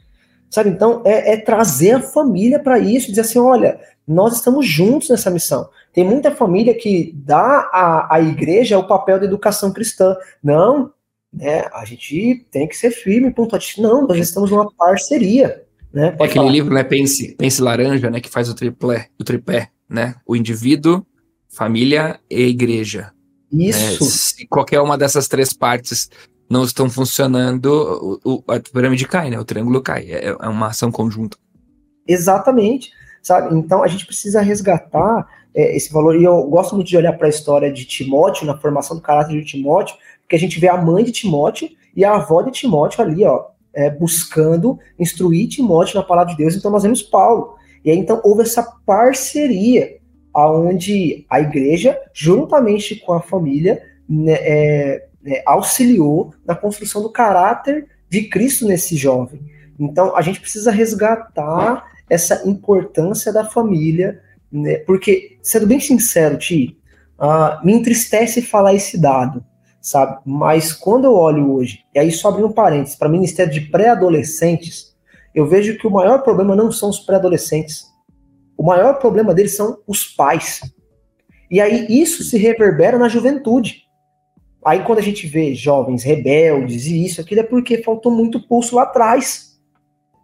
Sabe? Então, é, é trazer a família para isso, dizer assim: olha, nós estamos juntos nessa missão. Tem muita família que dá à, à igreja o papel da educação cristã. Não, né, a gente tem que ser firme, ponto. Não, nós estamos numa parceria. Né? Pode é aquele falar. livro, né, Pense, Pense Laranja, né, que faz o tripé, o tripé, né? O indivíduo, família e igreja. Isso. Né? Se qualquer uma dessas três partes não estão funcionando, o, o, a pirâmide cai, né? O triângulo cai. É, é uma ação conjunta. Exatamente. Sabe? Então a gente precisa resgatar é, esse valor. E eu gosto muito de olhar para a história de Timóteo, na formação do caráter de Timóteo, porque a gente vê a mãe de Timóteo e a avó de Timóteo ali, ó, é, buscando instruir Timóteo na palavra de Deus, então nós vemos Paulo. E aí então houve essa parceria, aonde a igreja, juntamente com a família, né, é, é, auxiliou na construção do caráter de Cristo nesse jovem. Então a gente precisa resgatar essa importância da família, né, porque, sendo bem sincero, Ti, uh, me entristece falar esse dado, sabe? Mas quando eu olho hoje, e aí só abrindo um parênteses, para Ministério de Pré-Adolescentes, eu vejo que o maior problema não são os pré-adolescentes. O maior problema deles são os pais. E aí isso se reverbera na juventude. Aí quando a gente vê jovens rebeldes e isso, aquilo é porque faltou muito pulso lá atrás.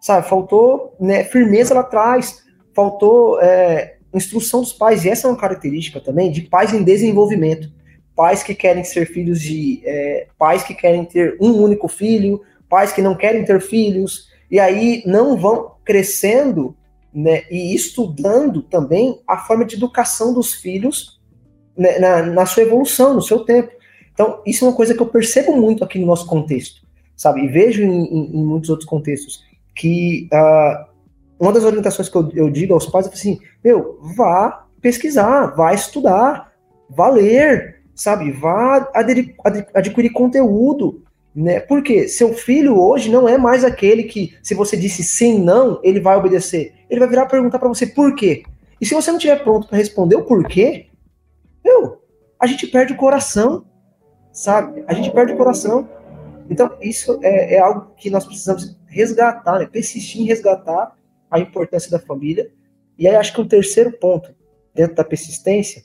Sabe, faltou né, firmeza lá atrás, faltou é, instrução dos pais. E essa é uma característica também de pais em desenvolvimento. Pais que querem ser filhos de. É, pais que querem ter um único filho, pais que não querem ter filhos, e aí não vão crescendo né, e estudando também a forma de educação dos filhos né, na, na, sua evolução, no seu tempo. Então, isso é uma coisa que eu percebo muito aqui no nosso contexto, sabe? E vejo em, em, em muitos outros contextos que uh, uma das orientações que eu, eu digo aos pais é assim: meu, vá pesquisar, vá estudar, vá ler, sabe? Vá adquirir, adquirir conteúdo, né? Porque seu filho hoje não é mais aquele que, se você disse sim, não, ele vai obedecer. Ele vai virar perguntar para você por quê. E se você não estiver pronto para responder o porquê, meu, a gente perde o coração, sabe? A gente perde o coração. Então, isso é, é algo que nós precisamos resgatar, né? persistir em resgatar a importância da família. E aí, acho que o um terceiro ponto, dentro da persistência,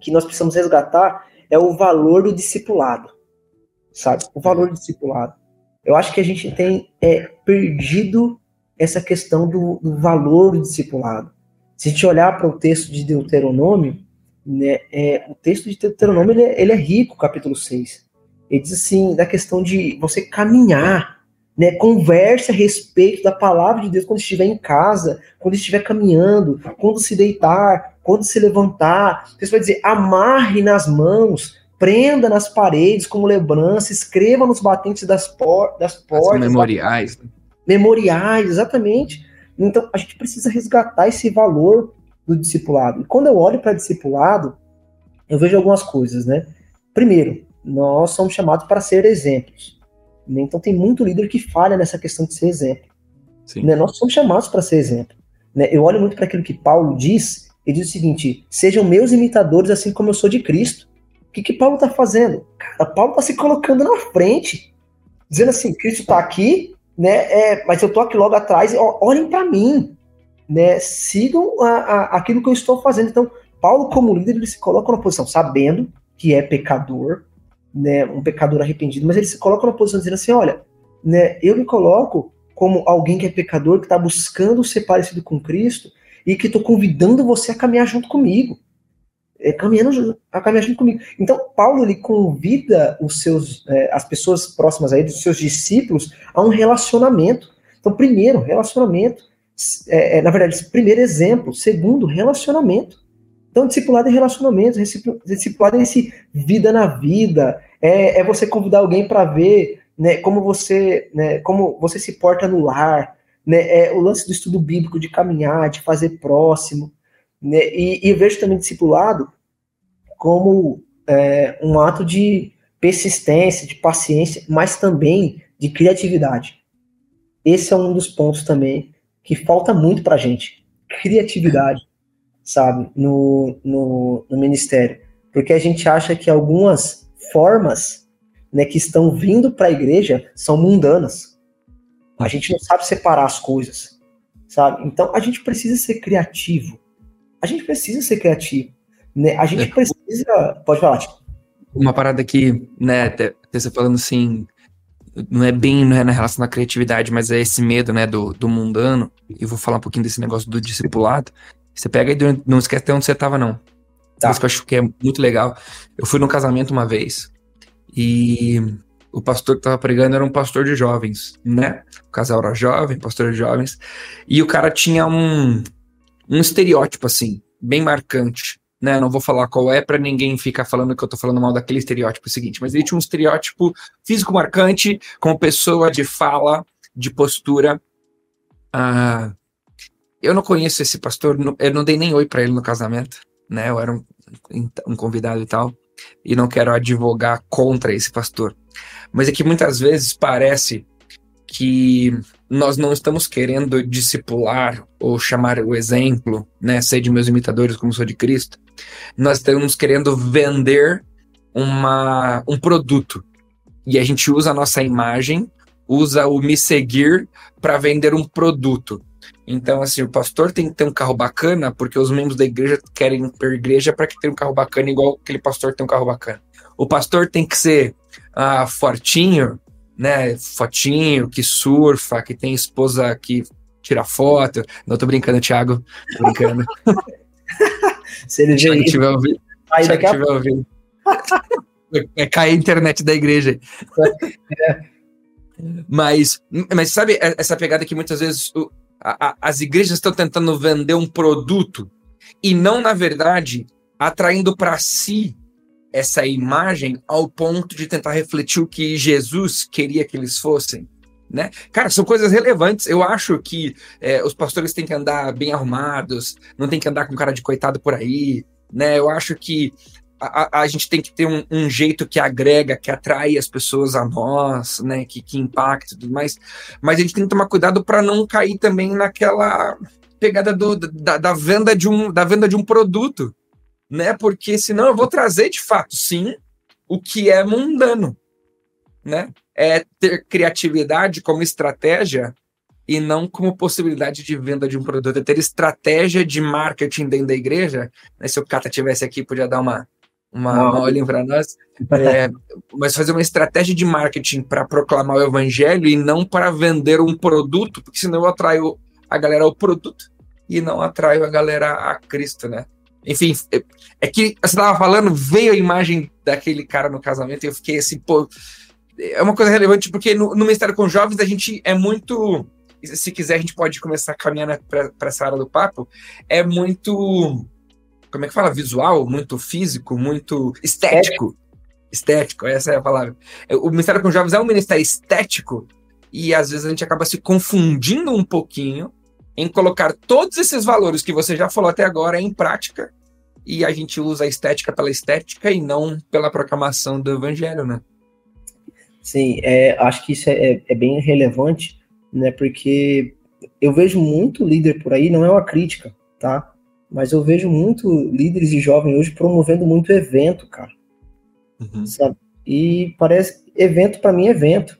que nós precisamos resgatar é o valor do discipulado sabe? O valor do discipulado. Eu acho que a gente tem é, perdido essa questão do, do valor do discipulado. Se a gente olhar para o texto de Deuteronômio, né, é, o texto de Deuteronômio ele é, ele é, rico, capítulo 6. Ele diz assim, da questão de você caminhar, né, converse a respeito da palavra de Deus quando estiver em casa, quando estiver caminhando, quando se deitar, quando se levantar. Você vai dizer, amarre nas mãos, prenda nas paredes como lembrança, escreva nos batentes das, por das portas. As memoriais. Memoriais, exatamente. Então, a gente precisa resgatar esse valor do discipulado. E quando eu olho para discipulado, eu vejo algumas coisas, né? Primeiro, nós somos chamados para ser exemplos. Né? Então, tem muito líder que falha nessa questão de ser exemplo. Né? Nós somos chamados para ser exemplo. Né? Eu olho muito para aquilo que Paulo diz, ele diz o seguinte: sejam meus imitadores, assim como eu sou de Cristo que, que Paulo está fazendo? Cara, Paulo está se colocando na frente, dizendo assim: Cristo está aqui, né? É, mas eu estou aqui logo atrás, ó, olhem para mim, né? Sigam a, a, aquilo que eu estou fazendo. Então, Paulo, como líder, ele se coloca na posição, sabendo que é pecador, né? Um pecador arrependido, mas ele se coloca na posição dizendo assim: olha, né? Eu me coloco como alguém que é pecador, que está buscando ser parecido com Cristo e que estou convidando você a caminhar junto comigo é, caminhando, caminhando junto comigo. Então, Paulo ele convida os seus, é, as pessoas próximas a ele, os seus discípulos, a um relacionamento. Então, primeiro, relacionamento. É, é, na verdade, primeiro exemplo. Segundo, relacionamento. Então, discipulado é relacionamento, discipulado é esse vida na vida. É, é você convidar alguém para ver né, como você né, como você se porta no lar. Né, é o lance do estudo bíblico, de caminhar, de fazer próximo. Né? E, e vejo também discipulado como é, um ato de persistência, de paciência, mas também de criatividade. Esse é um dos pontos também que falta muito para gente. Criatividade, sabe, no, no, no, ministério. Porque a gente acha que algumas formas né, que estão vindo para a igreja são mundanas. A gente não sabe separar as coisas, sabe? Então a gente precisa ser criativo a gente precisa ser criativo. Né? A gente é. precisa. Pode falar, tipo. Uma parada que, né, até, você falando assim, não é bem não é na relação da criatividade, mas é esse medo, né, do, do mundano. E vou falar um pouquinho desse negócio do discipulado. Você pega e não esquece até onde você tava, não. Tá. Mas que eu acho que é muito legal. Eu fui num casamento uma vez e o pastor que tava pregando era um pastor de jovens, né? O casal era jovem, pastor de jovens. E o cara tinha um, um estereótipo assim, bem marcante. Né, não vou falar qual é para ninguém ficar falando que eu tô falando mal daquele estereótipo seguinte, mas ele tinha um estereótipo físico marcante, como pessoa de fala, de postura. Ah, eu não conheço esse pastor, eu não dei nem oi para ele no casamento, né? Eu era um, um convidado e tal, e não quero advogar contra esse pastor. Mas é que muitas vezes parece que nós não estamos querendo discipular ou chamar o exemplo, né? Ser de meus imitadores como sou de Cristo. Nós estamos querendo vender uma, um produto. E a gente usa a nossa imagem, usa o me seguir para vender um produto. Então, assim, o pastor tem que ter um carro bacana, porque os membros da igreja querem a igreja para que tenha um carro bacana, igual aquele pastor tem um carro bacana. O pastor tem que ser ah, fortinho, né? Fotinho, que surfa, que tem esposa que tira foto. Não tô brincando, Thiago. Tô brincando. [LAUGHS] Se ele já tiver ouvindo. Aí daqui tiver ouvindo. Vai cair a internet da igreja. [LAUGHS] É. Mas, mas sabe essa pegada que muitas vezes o, a, a, as igrejas estão tentando vender um produto e não, na verdade, atraindo para si essa imagem ao ponto de tentar refletir o que Jesus queria que eles fossem. Né? Cara, são coisas relevantes. Eu acho que é, os pastores têm que andar bem arrumados, não tem que andar com cara de coitado por aí, né? Eu acho que a, a gente tem que ter um, um, jeito que agrega, que atrai as pessoas a nós, né? Que, que impacta e tudo mais. Mas a gente tem que tomar cuidado para não cair também naquela pegada do, da, da, venda de um, da venda de um produto, né? Porque senão eu vou trazer de fato, sim, o que é mundano, né? É ter criatividade como estratégia e não como possibilidade de venda de um produto, é ter estratégia de marketing dentro da igreja. Né? Se o Cata tivesse aqui, podia dar uma uma, uma olhinha para nós, é, [LAUGHS] mas fazer uma estratégia de marketing para proclamar o evangelho e não para vender um produto, porque senão eu atraio a galera ao produto e não atraio a galera a Cristo, né? Enfim, é, é que você estava falando, veio a imagem daquele cara no casamento e eu fiquei assim, pô, é uma coisa relevante, porque no, no Ministério com Jovens a gente é muito. Se quiser, a gente pode começar a caminhar para essa área do papo. É muito. Como é que fala? Visual, muito físico, muito estético. Estético, essa é a palavra. O Ministério com Jovens é um ministério estético e às vezes a gente acaba se confundindo um pouquinho em colocar todos esses valores que você já falou até agora em prática e a gente usa a estética pela estética e não pela proclamação do evangelho, né? Sim, é, acho que isso é, é, bem relevante, né? Porque eu vejo muito líder por aí, não é uma crítica, tá? Mas eu vejo muito líderes de jovens hoje promovendo muito evento, cara. Uhum. Sabe? E parece evento para mim é evento.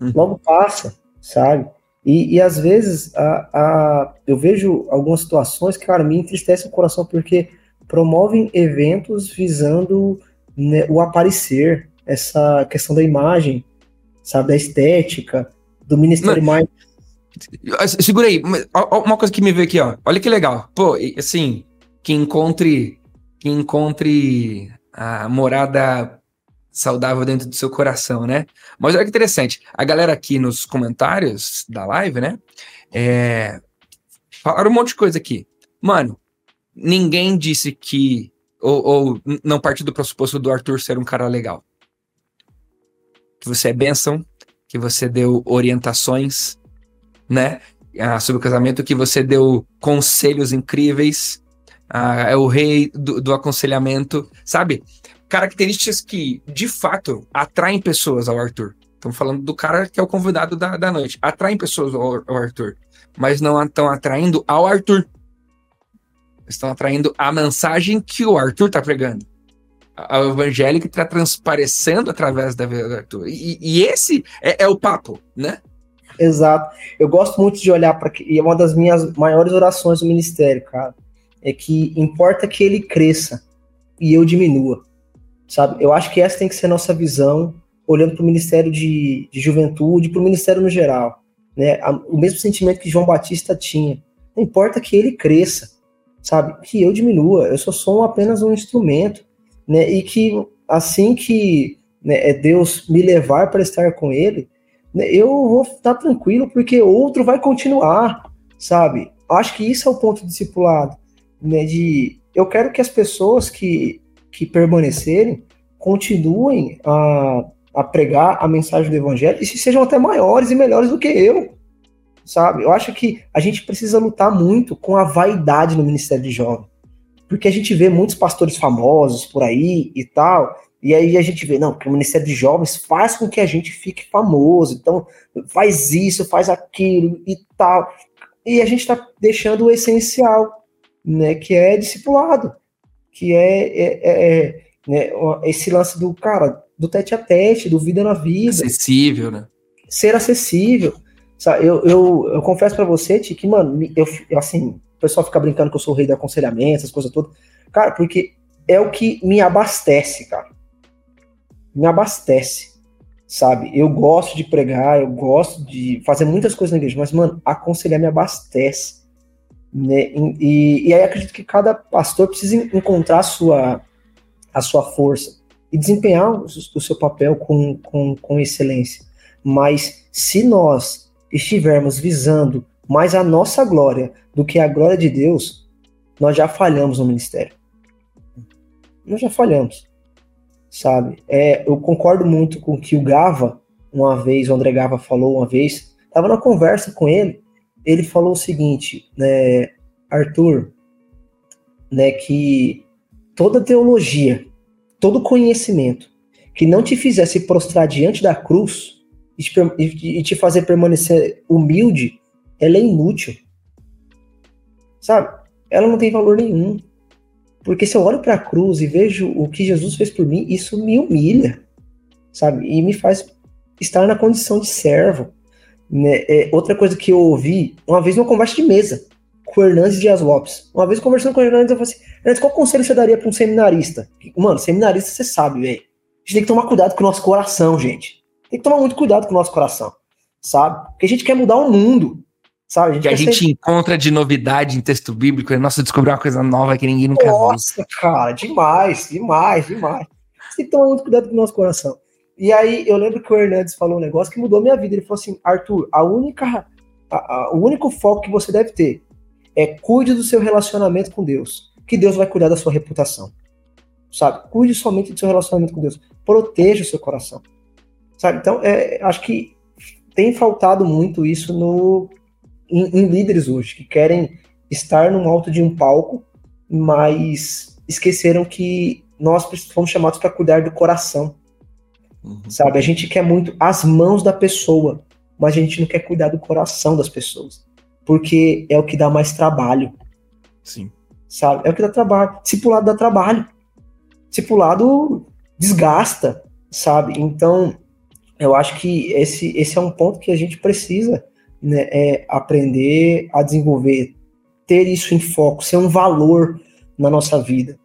Uhum. Logo passa, sabe? E, e às vezes a, a, eu vejo algumas situações que, cara, me entristece o coração porque promovem eventos visando né, o aparecer, essa questão da imagem, sabe, da estética, do Ministério mais. Segura aí, uma coisa que me veio aqui, ó. Olha que legal. Pô, assim, que encontre, que encontre a morada saudável dentro do seu coração, né? Mas olha que interessante. A galera aqui nos comentários da live, né? É, falaram um monte de coisa aqui. Mano, ninguém disse que. Ou, ou não partiu do pressuposto do Arthur ser um cara legal que você é bênção, que você deu orientações, né? Ah, sobre o casamento, que você deu conselhos incríveis, ah, é o rei do, do aconselhamento, sabe? Características que, de fato, atraem pessoas ao Arthur. Estamos falando do cara que é o convidado da, da noite. Atraem pessoas ao, ao Arthur, mas não estão atraindo ao Arthur. Estão atraindo a mensagem que o Arthur está pregando ao evangelho que está transparecendo através da vida do Arthur. E, e esse é, é, o papo, né? Exato. Eu gosto muito de olhar para e é uma das minhas maiores orações do ministério, cara, é que importa que ele cresça e eu diminua, sabe? Eu acho que essa tem que ser a nossa visão, olhando para o ministério de, de juventude, para o ministério no geral, né? O mesmo sentimento que João Batista tinha. Não importa que ele cresça, sabe? Que eu diminua. Eu só sou apenas um instrumento né? E que assim que né, é Deus me levar para estar com Ele, né, eu vou estar tranquilo porque outro vai continuar, sabe? Acho que isso é o ponto discipulado, né? De eu quero que as pessoas que, que permanecerem continuem a, a pregar a mensagem do evangelho e se sejam até maiores e melhores do que eu, sabe? Eu acho que a gente precisa lutar muito com a vaidade no ministério de jovem, porque a gente vê muitos pastores famosos por aí e tal, e aí a gente vê, não, que o Ministério de Jovens faz com que a gente fique famoso, então faz isso, faz aquilo e tal. E a gente está deixando o essencial, né, que é discipulado, que é, é, é, é né, esse lance do, cara, do tete a tete, do vida na vida. Acessível, né? Ser acessível. Sabe, eu, eu, eu confesso para você, Ti, que, mano, eu, assim, o pessoal fica brincando que eu sou o rei do aconselhamento, essas coisas todas. Cara, porque é o que me abastece, cara me abastece, sabe? Eu gosto de pregar, eu gosto de fazer muitas coisas na igreja, mas, mano, aconselhar me abastece. Né? E, e aí acredito que cada pastor precisa encontrar a sua, a sua força e desempenhar o, o seu papel com, com, com excelência. Mas se nós estivermos visando mais a nossa glória do que a glória de Deus, nós já falhamos no ministério. Nós já falhamos sabe? É, eu concordo muito com o que o Gava, uma vez, o André Gava falou uma vez, tava na conversa com ele, ele falou o seguinte, né, Arthur, né, que toda teologia, todo conhecimento que não te fizesse prostrar diante da cruz e te fazer permanecer humilde, ela é inútil. Sabe? Ela não tem valor nenhum. Porque se eu olho para a cruz e vejo o que Jesus fez por mim, isso me humilha, sabe? E me faz estar na condição de servo. Né? É, outra coisa que eu ouvi, uma vez numa conversa de mesa, com o Hernandes Dias Lopes. Uma vez conversando com o Hernandes, eu falei assim: Hernandes, qual conselho você daria para um seminarista? Mano, seminarista você sabe, velho. A gente tem que tomar cuidado com o nosso coração, gente. Tem que tomar muito cuidado com o nosso coração, sabe? Porque a gente quer mudar o mundo. Sabe? A gente que a gente ser... encontra de novidade em texto bíblico, nossa, descobrir uma coisa nova que ninguém nunca nossa, viu. Nossa, cara, demais, demais, demais. Você tem que tomar muito cuidado com o nosso coração. E aí eu lembro que o Hernandes falou um negócio que mudou minha vida. Ele falou assim: Arthur, a única, a, a, o único foco que você deve ter é cuide do seu relacionamento com Deus, que Deus vai cuidar da sua reputação. Sabe? Cuide somente do seu relacionamento com Deus. Proteja o seu coração. Sabe? Então, é, acho que tem faltado muito isso no, em, em líderes hoje, que querem estar no alto de um palco, mas esqueceram que nós fomos chamados para cuidar do coração. Uhum. Sabe? A gente quer muito as mãos da pessoa, mas a gente não quer cuidar do coração das pessoas. Porque é o que dá mais trabalho. Sim. Sabe? É o que dá trabalho. Discipulado dá trabalho. Discipulado desgasta, sabe? Então, eu acho que esse, esse é um ponto que a gente precisa né, é aprender a desenvolver, ter isso em foco, ser um valor na nossa vida,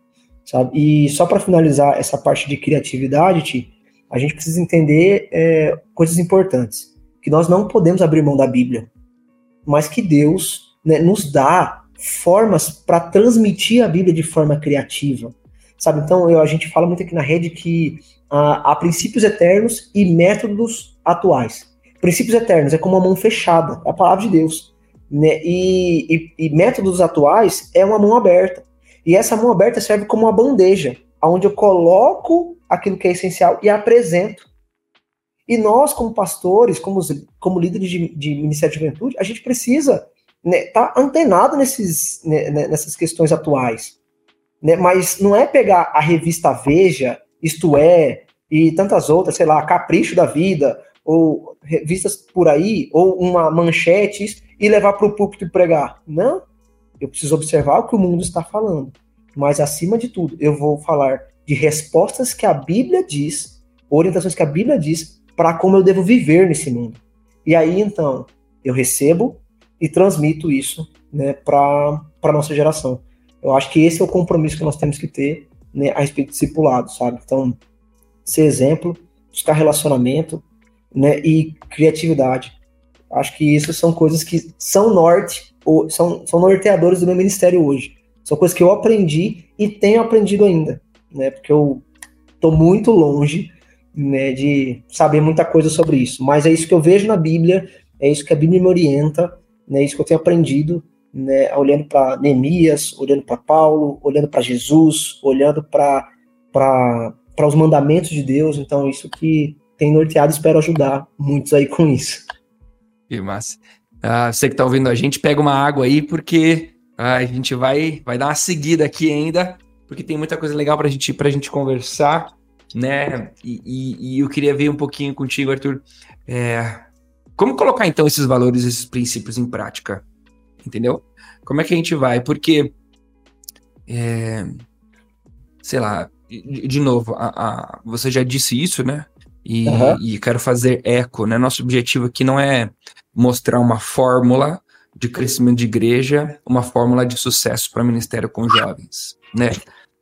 sabe? E só para finalizar essa parte de criatividade, a gente precisa entender é, coisas importantes, que nós não podemos abrir mão da Bíblia, mas que Deus né, nos dá formas para transmitir a Bíblia de forma criativa, sabe? Então eu, a gente fala muito aqui na rede que ah, há princípios eternos e métodos atuais. Princípios eternos é como uma mão fechada, é a palavra de Deus. Né? E, e, e, métodos atuais é uma mão aberta. E essa mão aberta serve como uma bandeja, onde eu coloco aquilo que é essencial e apresento. E nós, como pastores, como, como líderes de, de Ministério de Juventude, a gente precisa estar né, tá antenado nesses, né, né, nessas questões atuais. Né? Mas não é pegar a revista Veja, Isto É, e tantas outras, sei lá, Capricho da Vida, ou revistas por aí, ou uma manchete e levar para o púlpito pregar. Não. Eu preciso observar o que o mundo está falando. Mas, acima de tudo, eu vou falar de respostas que a Bíblia diz, orientações que a Bíblia diz, para como eu devo viver nesse mundo. E aí, então, eu recebo e transmito isso né, para a nossa geração. Eu acho que esse é o compromisso que nós temos que ter né, a respeito do discipulado, sabe? Então, ser exemplo, buscar relacionamento, né, e criatividade. Acho que isso são coisas que são norte, ou são, são norteadores do meu ministério hoje. São coisas que eu aprendi e tenho aprendido ainda, né, porque eu estou muito longe né, de saber muita coisa sobre isso. Mas é isso que eu vejo na Bíblia, é isso que a Bíblia me orienta, né, é isso que eu tenho aprendido, né, olhando para Neemias, olhando para Paulo, olhando para Jesus, olhando para os mandamentos de Deus. Então, isso que tem norteado, espero ajudar muitos aí com isso. Que massa. Ah, você que está ouvindo a gente, pega uma água aí, porque ah, a gente vai, vai dar uma seguida aqui ainda, porque tem muita coisa legal para gente, a gente conversar, né? E, e, e, eu queria ver um pouquinho contigo, Arthur. É, como colocar então esses valores, esses princípios em prática? Entendeu? Como é que a gente vai? Porque, é, sei lá, de, de novo, a, a, você já disse isso, né? E, uhum. e quero fazer eco, né? Nosso objetivo aqui não é mostrar uma fórmula de crescimento de igreja, uma fórmula de sucesso para ministério com jovens, né?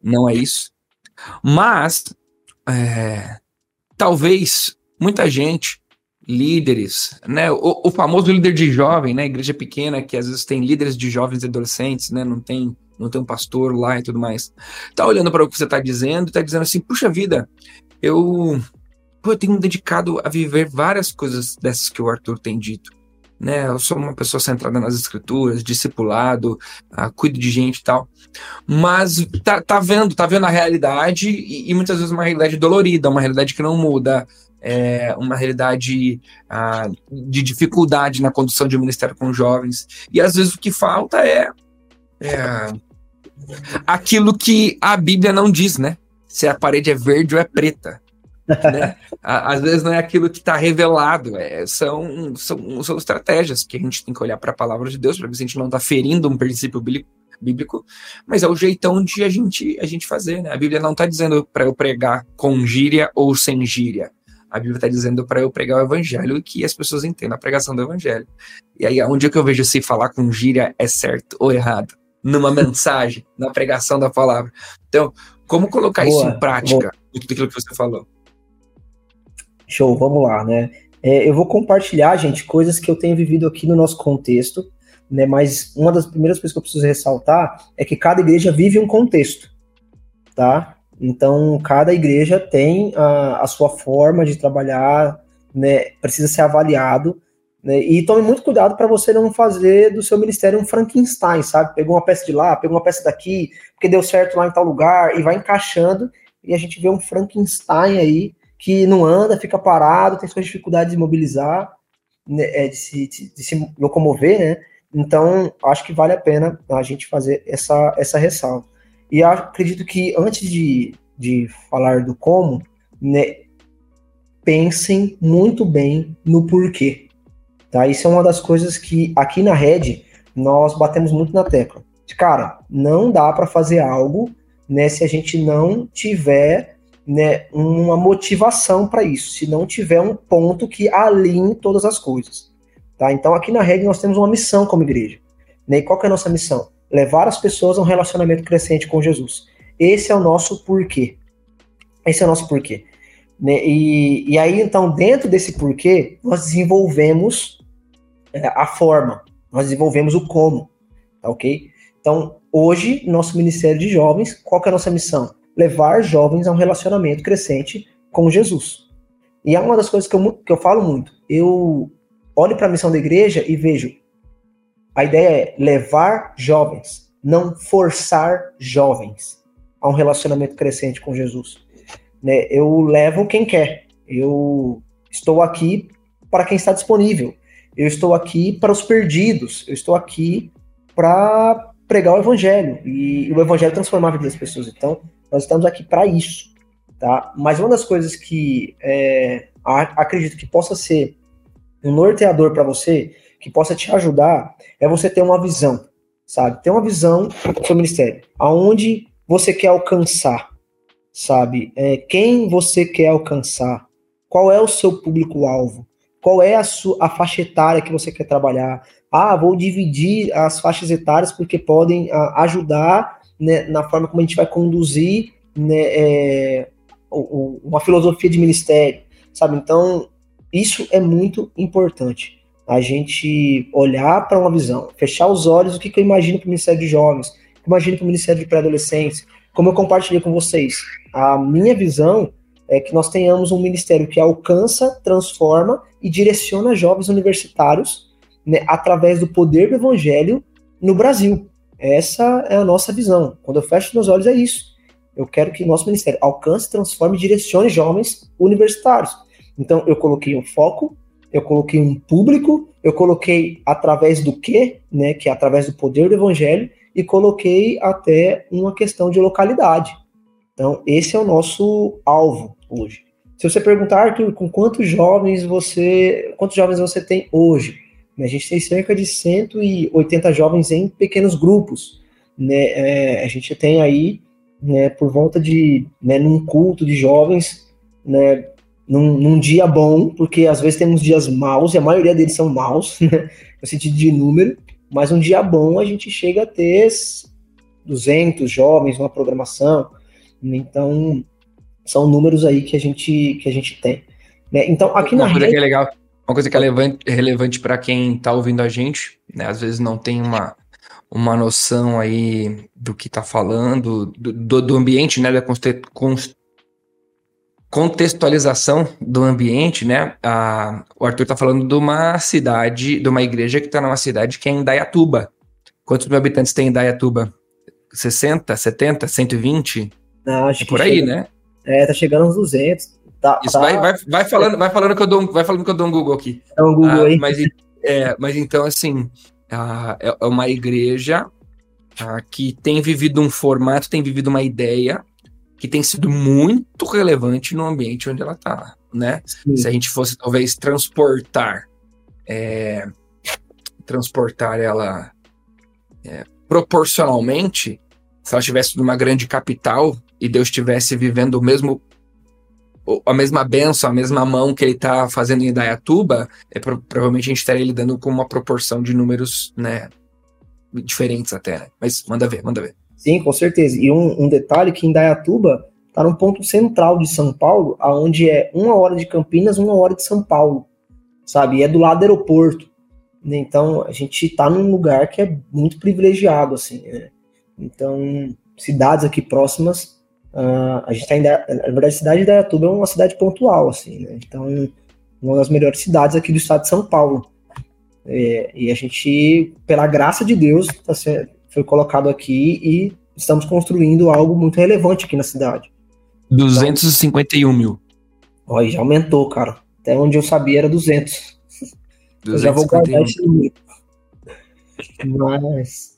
Não é isso. Mas é, talvez muita gente, líderes, né? O, o, famoso líder de jovem, né? Igreja pequena que às vezes tem líderes de jovens e adolescentes, né? Não tem não tem um pastor lá e tudo mais. Tá olhando para o que você está dizendo, está dizendo assim, puxa vida, eu pô, eu tenho dedicado a viver várias coisas dessas que o Arthur tem dito. Né, eu sou uma pessoa centrada nas escrituras, discipulado, uh, cuido de gente e tal. Mas tá, tá vendo, tá vendo a realidade e, e, muitas vezes uma realidade dolorida, uma realidade que não muda, é, uma realidade uh, de dificuldade na condução de um ministério com jovens. E às vezes o que falta é, é aquilo que a Bíblia não diz, né? Se a parede é verde ou é preta né? Às vezes não é aquilo que está revelado, é, são, são, são estratégias que a gente tem que olhar para a palavra de Deus para ver se a gente não está ferindo um princípio bíblico, mas é o jeitão de a gente, a gente fazer. Né? A Bíblia não está dizendo para eu pregar com gíria ou sem gíria. A Bíblia está dizendo para eu pregar o evangelho e que as pessoas entendam a pregação do evangelho. E aí, onde é que eu vejo se falar com gíria é certo ou errado? Numa [LAUGHS] mensagem, na pregação da palavra. Então, como colocar boa, isso em prática? Boa. Tudo aquilo que você falou. Show, vamos lá, né? É, eu vou compartilhar, gente, coisas que eu tenho vivido aqui no nosso contexto, né? Mas uma das primeiras coisas que eu preciso ressaltar é que cada igreja vive um contexto, tá? Então, cada igreja tem a, a sua forma de trabalhar, né? Precisa ser avaliado, né? E tome muito cuidado para você não fazer do seu ministério um Frankenstein, sabe? Pegou uma peça de lá, pegou uma peça daqui, porque deu certo lá em tal lugar, e vai encaixando, e a gente vê um Frankenstein aí, que não anda, fica parado, tem suas dificuldades de mobilizar, né, é, de, se, de, se locomover, né? Então, acho que vale a pena a gente fazer essa, essa ressalva. E acredito que antes de, de falar do como, né, pensem muito bem no porquê. Tá? Isso é uma das coisas que aqui na Red nós batemos muito na tecla. Cara, não dá para fazer algo né, se a gente não tiver né, uma motivação para isso, se não tiver um ponto que alinhe todas as coisas. Tá? Então, aqui na Rede, nós temos uma missão como igreja. Né? E qual é a nossa missão? Levar as pessoas a um relacionamento crescente com Jesus. Esse é o nosso porquê. Esse é o nosso porquê. Né? E, e aí, então, dentro desse porquê, nós desenvolvemos é, a forma, nós desenvolvemos o como. Tá ok? Então, hoje, nosso Ministério de Jovens, qual é a nossa missão? Levar jovens a um relacionamento crescente com Jesus. E é uma das coisas que eu, que eu falo muito. Eu olho para a missão da igreja e vejo a ideia é levar jovens, não forçar jovens a um relacionamento crescente com Jesus. Né? Eu levo quem quer. Eu estou aqui para quem está disponível. Eu estou aqui para os perdidos. Eu estou aqui para pregar o evangelho e o evangelho transformar a vida das pessoas. Então, nós estamos aqui para isso, tá? Mas uma das coisas que é, acredito que possa ser um norteador para você, que possa te ajudar, é você ter uma visão, sabe? Ter uma visão do seu ministério, aonde você quer alcançar, sabe? É, quem você quer alcançar, qual é o seu público-alvo, qual é a, sua, a faixa etária que você quer trabalhar. Ah, vou dividir as faixas etárias porque podem ah, ajudar né, na forma como a gente vai conduzir né, é, uma filosofia de ministério, sabe? Então, isso é muito importante. A gente olhar para uma visão, fechar os olhos, o que, que eu imagino para o Ministério de Jovens, imagino para o Ministério de Pré-Adolescência, como eu compartilhei com vocês. A minha visão é que nós tenhamos um ministério que alcança, transforma e direciona jovens universitários né, através do poder do evangelho no Brasil. Essa é a nossa visão. Quando eu fecho meus olhos, é isso. Eu quero que nosso ministério alcance, transforme e direcione jovens universitários. Então, eu coloquei um foco, eu coloquei um público, eu coloquei através do quê, né, que é através do poder do evangelho, e coloquei até uma questão de localidade. Então, esse é o nosso alvo hoje. Se você perguntar, Arthur, com quantos jovens você, quantos jovens você tem hoje? A gente tem cerca de 180 jovens em pequenos grupos. Né? É, a gente tem aí, né, por volta de, né, num culto de jovens, né, num, num, dia bom, porque às vezes temos dias maus, e a maioria deles são maus, [LAUGHS] né, no sentido de número, mas um dia bom a gente chega a ter 200 jovens numa programação, então são números aí que a gente, que a gente tem. Né? Então, aqui Uma na rede... que é legal, uma coisa que é relevante, para quem está ouvindo a gente, né? às vezes não tem uma, uma noção aí do que está falando, do, do, ambiente, né, da contextualização do ambiente, né? A, o Arthur está falando de uma cidade, de uma igreja que está numa cidade que é em Dayatuba. Quantos mil habitantes tem em Dayatuba? 60, 70, 120? Não, acho é por aí, chega, né? É, tá chegando uns 200. Tá, Isso, tá... Vai, vai, vai, falando, vai, falando que eu dou, vai falando que eu dou um Google aqui. É um Google ah, aí. Mas, é, mas então, assim, ah, é, é uma igreja ah, que tem vivido um formato, tem vivido uma ideia que tem sido muito relevante no ambiente onde ela está, né? Sim. Se a gente fosse talvez transportar, é, transportar ela é, proporcionalmente, se ela estivesse numa grande capital e Deus estivesse vivendo o mesmo a mesma benção, a mesma mão que ele está fazendo em Indaiatuba, é, provavelmente a gente estaria lidando com uma proporção de números, né, diferentes até, né? Mas manda ver, manda ver. Sim, com certeza. E um, um detalhe que Indaiatuba está no ponto central de São Paulo, aonde é uma hora de Campinas, uma hora de São Paulo, sabe? E é do lado do aeroporto. Então a gente está num lugar que é muito privilegiado, assim. Né? Então cidades aqui próximas, uh, a gente está ainda, na verdade, a cidade de Indaiatuba é uma cidade pontual, assim. Né? Então uma das melhores cidades aqui do estado de São Paulo. É, e a gente, pela graça de Deus, tá sendo, foi colocado aqui e estamos construindo algo muito relevante aqui na cidade. 251 então, mil. Olha, já aumentou, cara. Até onde eu sabia era 200. 251. [LAUGHS] Eu já vou guardar esse número. Mas,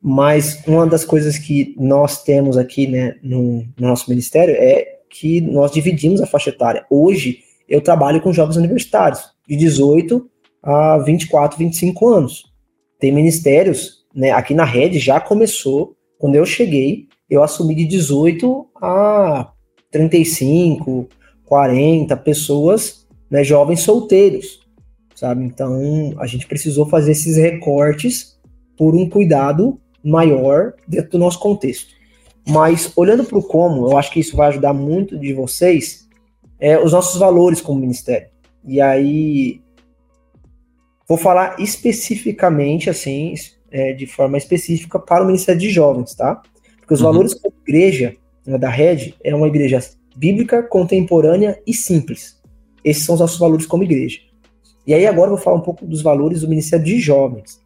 mas uma das coisas que nós temos aqui né, no, no nosso ministério é que nós dividimos a faixa etária. Hoje, eu trabalho com jovens universitários, de 18 a 24, 25 anos. Tem ministérios né, aqui na rede já começou, quando eu cheguei, eu assumi de 18 a 35, 40 pessoas, né, jovens solteiros, sabe? Então, a gente precisou fazer esses recortes por um cuidado maior dentro do nosso contexto. Mas, olhando para o como, eu acho que isso vai ajudar muito de vocês, é, os nossos valores como ministério. E aí, vou falar especificamente, assim, é, de forma específica para o Ministério de Jovens, tá? Porque os uhum. valores da igreja né, da Rede é uma igreja bíblica, contemporânea e simples. Esses são os nossos valores como igreja. E aí agora eu vou falar um pouco dos valores do Ministério de Jovens.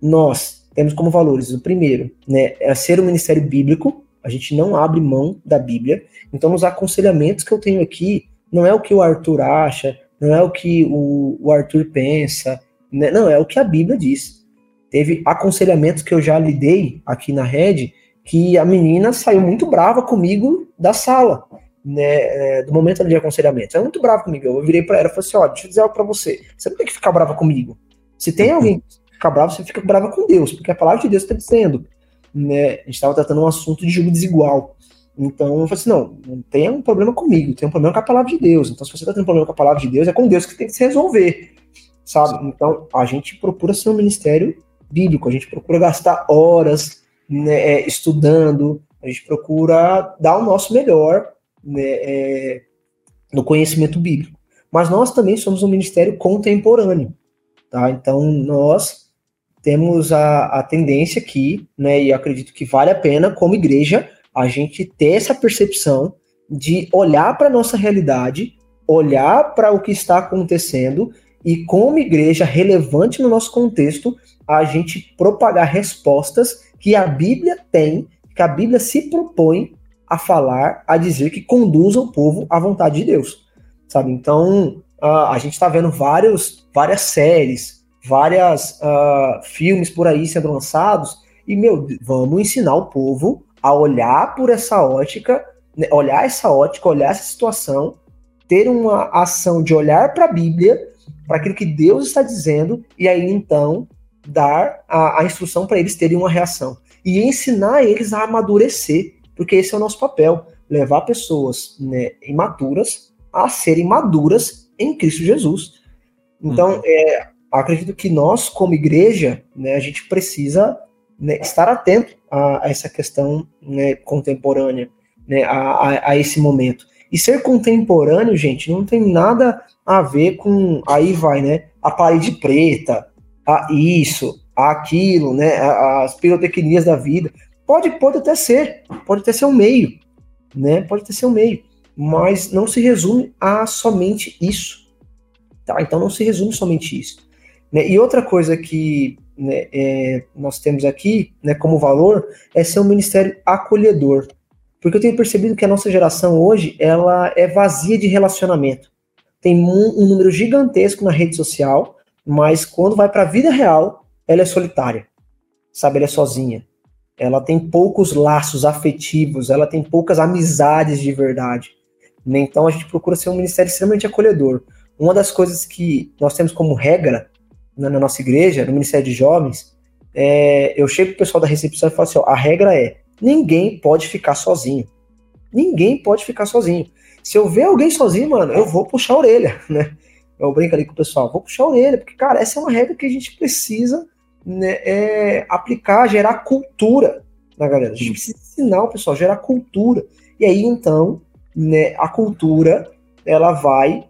Nós temos como valores o primeiro, né, é ser um ministério bíblico. A gente não abre mão da Bíblia. Então os aconselhamentos que eu tenho aqui não é o que o Arthur acha, não é o que o, o Arthur pensa, né, não é o que a Bíblia diz. Teve aconselhamentos que eu já lhe dei aqui na rede que a menina saiu muito brava comigo da sala, né, é, do momento de aconselhamento. Saiu muito brava comigo. Eu virei para ela e falei assim: ó, deixa eu dizer algo para você. Você não tem que ficar brava comigo. Se tem [LAUGHS] alguém que fica bravo, você fica brava com Deus, porque a palavra de Deus está dizendo. Né, a gente estava tratando um assunto de julgo desigual. Então eu falei assim: não, não tem um problema comigo, tem um problema com a palavra de Deus. Então, se você está tendo um problema com a palavra de Deus, é com Deus que tem que se resolver. Sabe? Então, a gente procura ser um ministério bíblico, a gente procura gastar horas né, é, estudando, a gente procura dar o nosso melhor né, é, no conhecimento bíblico. Mas nós também somos um ministério contemporâneo, tá? Então nós temos a, a tendência aqui, né, e acredito que vale a pena, como igreja, a gente ter essa percepção de olhar para a nossa realidade, olhar para o que está acontecendo e, como igreja relevante no nosso contexto, a gente propagar respostas que a Bíblia tem, que a Bíblia se propõe a falar, a dizer que conduzam o povo à vontade de Deus. sabe? Então, uh, a gente está vendo vários, várias séries, várias uh, filmes por aí sendo lançados, e, meu, vamos ensinar o povo a olhar por essa ótica, né, olhar essa ótica, olhar essa situação, ter uma ação de olhar para a Bíblia, para aquilo que Deus está dizendo, e aí então dar a, a instrução para eles terem uma reação. E ensinar eles a amadurecer, porque esse é o nosso papel levar pessoas né, imaturas a serem maduras em Cristo Jesus. Então, uhum. é, acredito que nós, como igreja, né, a gente precisa né, estar atento a, a essa questão né, contemporânea, né, a, a, a, esse momento. E ser contemporâneo, gente, não tem nada a ver com. Aí vai, né? A parede preta, a isso, a aquilo, né? as pirotecnias da vida. Pode, pode até ser, pode até ser um meio, né? Pode até ser um meio, mas não se resume a somente isso. Tá? Então não se resume somente isso. Né? E outra coisa que né, é, nós temos aqui, né, como valor, é ser um ministério acolhedor. Porque eu tenho percebido que a nossa geração hoje, ela é vazia de relacionamento. Tem um, um número gigantesco na rede social, mas quando vai para a vida real, ela é solitária. Sabe, ela é sozinha. Ela tem poucos laços afetivos, ela tem poucas amizades de verdade. Né? Então a gente procura ser um ministério extremamente acolhedor. Uma das coisas que nós temos como regra na, na nossa igreja, no Ministério de Jovens, é, eu chego pro pessoal da recepção e falo assim: ó, a regra é: ninguém pode ficar sozinho. Ninguém pode ficar sozinho. Se eu ver alguém sozinho, mano, eu vou puxar a orelha, [LAUGHS] né? Eu brinco ali com o pessoal, vou puxar a orelha, porque, cara, essa é uma regra que a gente precisa né, é, aplicar, gerar cultura na galera. A gente precisa ensinar o pessoal, gerar cultura. E aí, então, né, a cultura, ela vai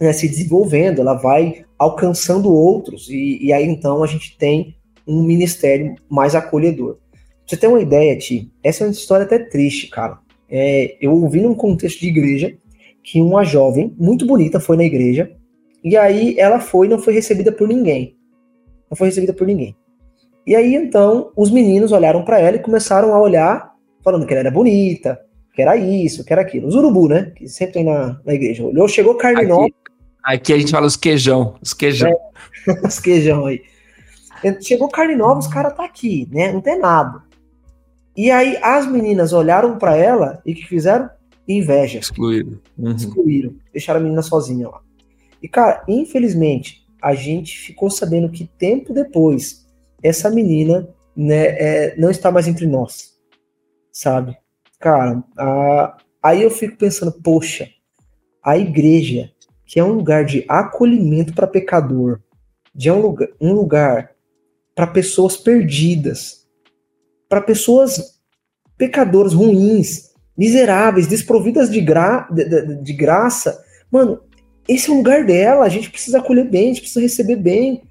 né, se desenvolvendo, ela vai alcançando outros, e, e, aí então a gente tem um ministério mais acolhedor. Pra você ter uma ideia, Ti, essa é uma história até triste, cara. É, eu ouvi num contexto de igreja que uma jovem muito bonita foi na igreja, e aí ela foi e não foi recebida por ninguém. Não foi recebida por ninguém. E aí então os meninos olharam para ela e começaram a olhar, falando que ela era bonita, que era isso, que era aquilo. Os urubu, né? Que sempre tem na, na igreja. Olhou, chegou carne nova. Aqui a gente fala os queijão, os queijão. É, [LAUGHS] os queijão aí. Chegou carne nova, os caras tá aqui, né? Não tem nada. E aí as meninas olharam para ela e que fizeram? Inveja. Excluíram. Uhum. Excluíram. Deixaram a menina sozinha lá. E, cara, infelizmente, a gente ficou sabendo que tempo depois, essa menina né, é, não está mais entre nós. Sabe? Cara, a... aí eu fico pensando, poxa, a igreja que é um lugar de acolhimento para pecador, de um lugar, um lugar para pessoas perdidas, para pessoas pecadoras ruins, miseráveis, desprovidas de, gra, de, de, de, graça. Mano, esse é o lugar dela, a gente precisa acolher bem, a gente precisa receber bem,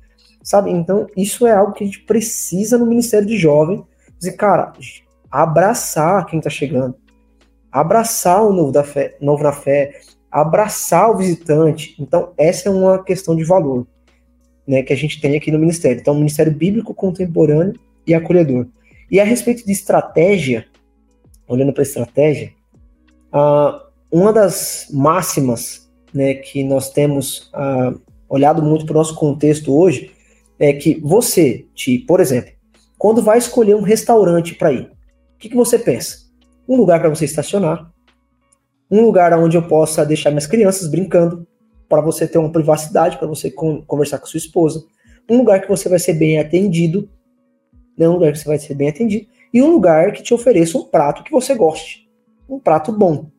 sabe? Então, isso é algo que a gente precisa no Ministério de Jovem. Dizer, cara, abraçar quem tá chegando, abraçar o novo, da fé, novo na fé, abraçar o visitante. Então, essa é uma questão de valor né, que a gente tem aqui no Ministério. Então, Ministério Bíblico Contemporâneo e Acolhedor. E a respeito de estratégia, olhando para a estratégia, uh, uma das máximas né, que nós temos uh, olhado muito para o nosso contexto hoje é que você, por exemplo, quando vai escolher um restaurante para ir, o que, que você pensa? Um lugar para você estacionar, um lugar onde eu possa deixar minhas crianças brincando, para você ter uma privacidade, para você conversar com sua esposa, um lugar que você vai ser bem atendido, né, um lugar que você vai ser bem atendido, e um lugar que te ofereça um prato que você goste, um prato bom,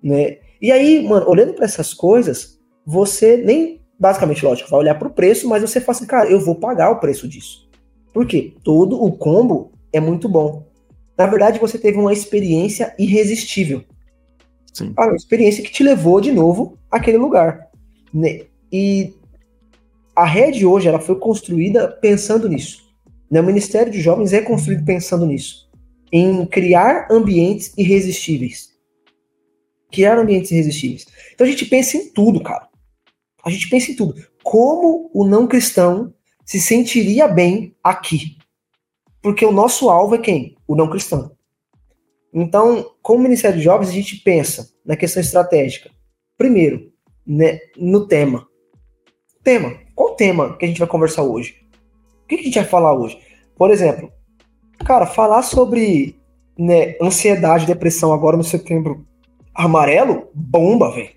né? E aí, mano, olhando para essas coisas, você nem basicamente, lógico, vai olhar para o preço, mas você fala assim, cara, eu vou pagar o preço disso. Por quê? Todo o combo é muito bom. Na verdade, você teve uma experiência irresistível. Sim. A experiência que te levou de novo àquele lugar. Né? E a rede hoje ela foi construída pensando nisso. Né? O Ministério de Jovens é construído pensando nisso. Em criar ambientes irresistíveis. Criar ambientes irresistíveis. Então a gente pensa em tudo, cara. A gente pensa em tudo. Como o não cristão se sentiria bem aqui? Porque o nosso alvo é quem? O não cristão. Então, como Ministério de Jovens, a gente pensa na questão estratégica. Primeiro, né, no tema. Tema. Qual tema que a gente vai conversar hoje? O que a gente vai falar hoje? Por exemplo, cara, falar sobre né, ansiedade, depressão agora no setembro amarelo, bomba, velho.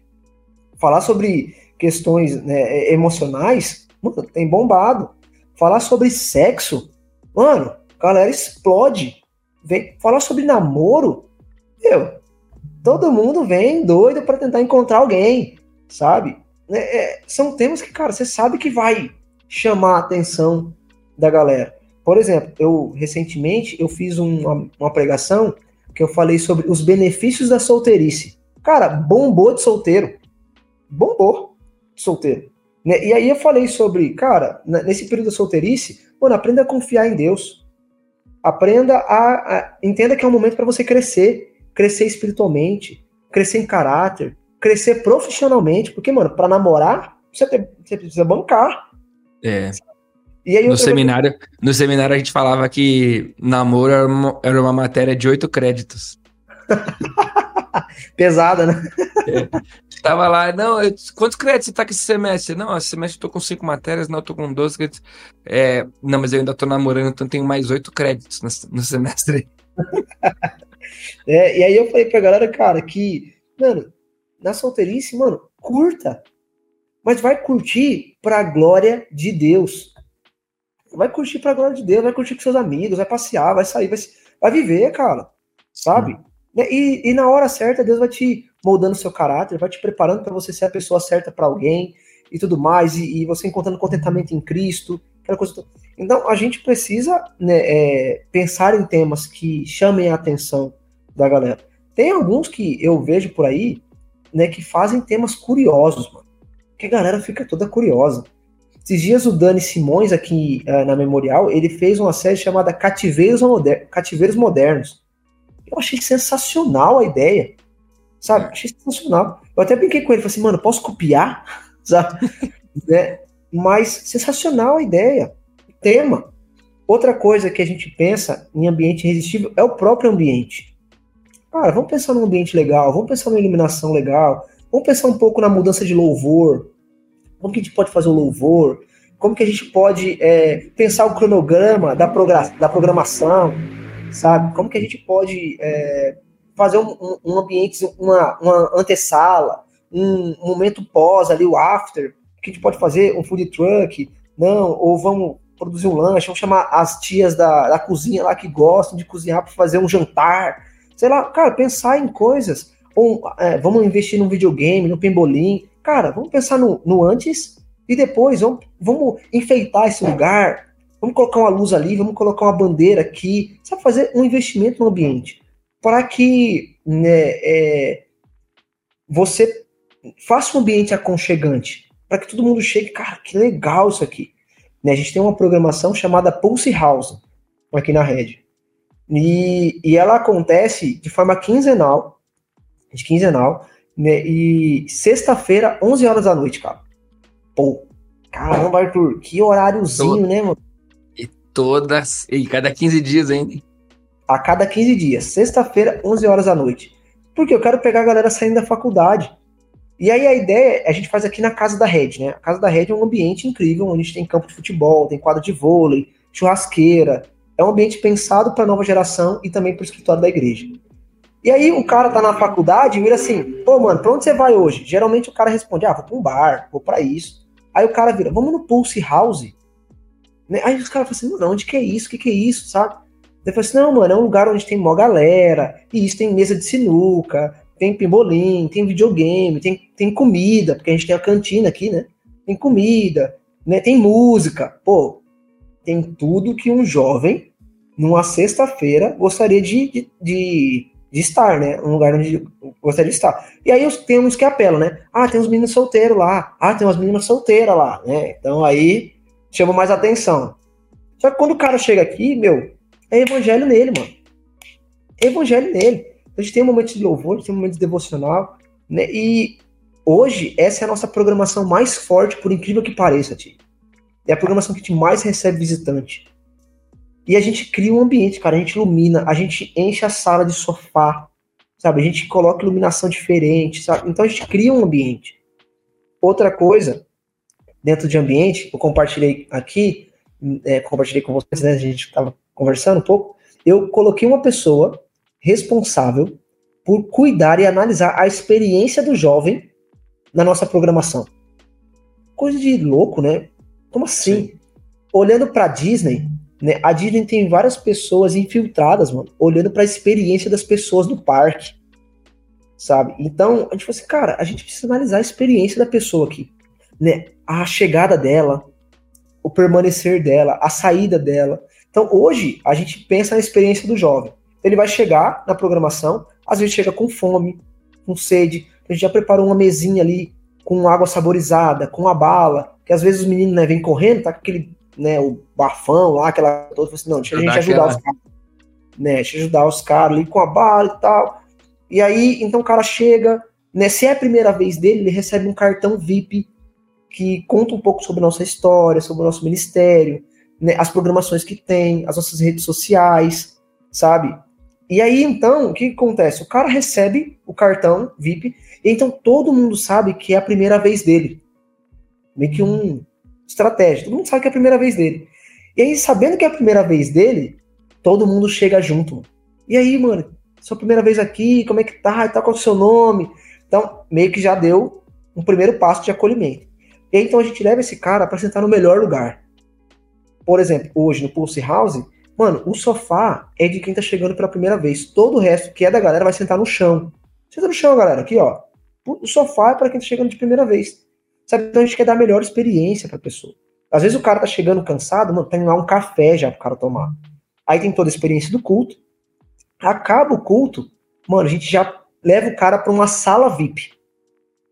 Falar sobre questões né, emocionais, mano, tem bombado. Falar sobre sexo, mano, galera explode. Vem falar sobre namoro, meu, todo mundo vem doido para tentar encontrar alguém, sabe? É, é, são temas que, cara, você sabe que vai chamar a atenção da galera. Por exemplo, eu recentemente eu fiz uma, uma pregação que eu falei sobre os benefícios da solteirice. Cara, bombou de solteiro. Bombou de solteiro. Né? E aí eu falei sobre, cara, nesse período da solteirice, mano, aprenda a confiar em Deus. Aprenda a, a entenda que é um momento para você crescer, crescer espiritualmente, crescer em caráter, crescer profissionalmente, porque mano, para namorar você, tem, você, precisa bancar. É. E aí, no seminário, vez... no seminário a gente falava que namoro era uma, era uma matéria de oito créditos. [LAUGHS] Pesada, né? [LAUGHS] Tava lá, não, eu, quantos créditos você tá com esse semestre? Não, esse semestre eu tô com cinco matérias, não, eu tô com 12 créditos. É, não, mas eu ainda tô namorando, então tenho mais oito créditos no, no semestre. [LAUGHS] é, e aí eu falei pra galera, cara, que, mano, na solteirice, mano, curta. Mas vai curtir pra glória de Deus. Vai curtir pra glória de Deus, vai curtir com seus amigos, vai passear, vai sair, vai, vai viver, cara. Sabe? E, e na hora certa, Deus vai te moldando seu caráter, vai te preparando para você ser a pessoa certa para alguém e tudo mais, e, e, você encontrando contentamento em Cristo, aquela coisa toda. Então, a gente precisa né, é, pensar em temas que chamem a atenção da galera. Tem alguns que eu vejo por aí, né, que fazem temas curiosos, mano. Que a galera fica toda curiosa. Esses dias o Dani Simões, aqui uh, na Memorial, ele fez uma série chamada Cativeiros, Moder Cativeiros Modernos. Eu achei sensacional a ideia. Sabe? É. Achei sensacional. Eu até brinquei com ele, falei assim, mano, posso copiar? [LAUGHS] Sabe? né? Mas sensacional a ideia. Tema. Outra coisa que a gente pensa em ambiente irresistível é o próprio ambiente. Cara, vamos pensar num ambiente legal, vamos pensar numa iluminação legal, vamos pensar um pouco na mudança de louvor, como que a gente pode fazer o louvor, como que a gente pode é, pensar o cronograma da, da programação, sabe? Como que a gente pode é, fazer um, um, um, ambiente, uma, uma antessala, um, momento pós ali, o after, que a gente pode fazer um food truck, não, ou vamos produzir um lanche, vamos chamar as tias da, da cozinha lá que gostam de cozinhar para fazer um jantar, sei lá, cara, pensar em coisas, ou é, vamos investir num videogame, no pembolim, cara, vamos pensar no, no antes e depois, vamos, vamos enfeitar esse lugar, Vamos colocar uma luz ali, vamos colocar uma bandeira aqui. Sabe, fazer um investimento no ambiente. Para que né, é, você faça um ambiente aconchegante. Para que todo mundo chegue, cara, que legal isso aqui. Né, a gente tem uma programação chamada Pulse House aqui na rede. E, e ela acontece de forma quinzenal. De quinzenal. Né, e sexta-feira, 11 horas da noite, cara. Pô, caramba, Arthur, que horáriozinho, né, mano? Todas. E cada 15 dias ainda. A cada 15 dias. Sexta-feira, 11 horas da noite. Porque eu quero pegar a galera saindo da faculdade. E aí a ideia é a gente faz aqui na Casa da Rede, né? A Casa da Rede é um ambiente incrível, onde a gente tem campo de futebol, tem quadro de vôlei, churrasqueira. É um ambiente pensado para a nova geração e também para o escritório da igreja. E aí o cara tá na faculdade e vira assim, pô, mano, pra onde você vai hoje? Geralmente o cara responde, ah, vou pra um bar, vou para isso. Aí o cara vira, vamos no Pulse House. Né? Aí os caras falam assim, não, onde que é isso? O que, que é isso, sabe? Daí falo assim, não, mano, é um lugar onde tem mó galera, e isso tem mesa de sinuca, tem pimbolim, tem videogame, tem, tem comida, porque a gente tem a cantina aqui, né? Tem comida, né? Tem música. Pô, tem tudo que um jovem, numa sexta-feira, gostaria de, de, de, de, estar, né? Um lugar onde gostaria de estar. E aí tem uns que apelam, né? Ah, tem uns meninos solteiros lá. Ah, tem umas meninas solteiras lá, né? Então aí chama mais atenção. Só que quando o cara chega aqui, meu, é evangelho nele, mano. É evangelho nele. A gente tem um momento de louvor, a gente tem um momento de devocional, né? E hoje, essa é a nossa programação mais forte, por incrível que pareça, tio. É a programação que a gente mais recebe visitante. E a gente cria um ambiente, cara. A gente ilumina, a gente enche a sala de sofá, sabe? A gente coloca iluminação diferente, sabe? Então a gente cria um ambiente. outra coisa, dentro de ambiente, eu compartilhei aqui, é, compartilhei com vocês, né, a gente estava conversando um pouco, eu coloquei uma pessoa responsável por cuidar e analisar a experiência do jovem na nossa programação. Coisa de louco, né? Como assim? Sim. Olhando para Disney, né? A Disney tem várias pessoas infiltradas, mano, olhando para a experiência das pessoas no parque, sabe? Então a gente falou assim, cara, a gente precisa analisar a experiência da pessoa aqui, né? A chegada dela, o permanecer dela, a saída dela. Então hoje a gente pensa na experiência do jovem. Ele vai chegar na programação, às vezes chega com fome, com sede, a gente já preparou uma mesinha ali com água saborizada, com a bala, que às vezes os meninos né, vêm correndo, tá com aquele, né, o bafão lá, aquela toda, assim, não, deixa a gente ajudar aquela... os caras, né, deixa ajudar os caras ali com a bala e tal. E aí, então o cara chega, né, se é a primeira vez dele, ele recebe um cartão VIP que conta um pouco sobre a nossa história, sobre o nosso ministério, né, as programações que tem, as nossas redes sociais, sabe? E aí, então, o que, acontece? O cara recebe o cartão VIP, e então todo mundo sabe que é a primeira vez dele. Meio que um estratégia. Todo mundo sabe que é a primeira vez dele. E aí, sabendo que é a primeira vez dele, todo mundo chega junto. E aí, mano, sua primeira vez aqui, como é que tá? E tal, qual é o seu nome? Então, meio que já deu um primeiro passo de acolhimento. E aí, então a gente leva esse cara para sentar no melhor lugar. Por exemplo, hoje no Pulse House, Mano, o sofá é de quem tá chegando pela primeira vez. Todo o resto que é da galera vai sentar no chão. Senta no chão, galera, aqui, ó. O sofá é para quem tá chegando de primeira vez. Sabe? Então a gente quer dar a melhor experiência pra pessoa. Às vezes o cara tá chegando cansado, mano, tem lá um café já pro cara tomar. Aí tem toda a experiência do culto. Acaba o culto, mano, a gente já leva o cara para uma sala VIP.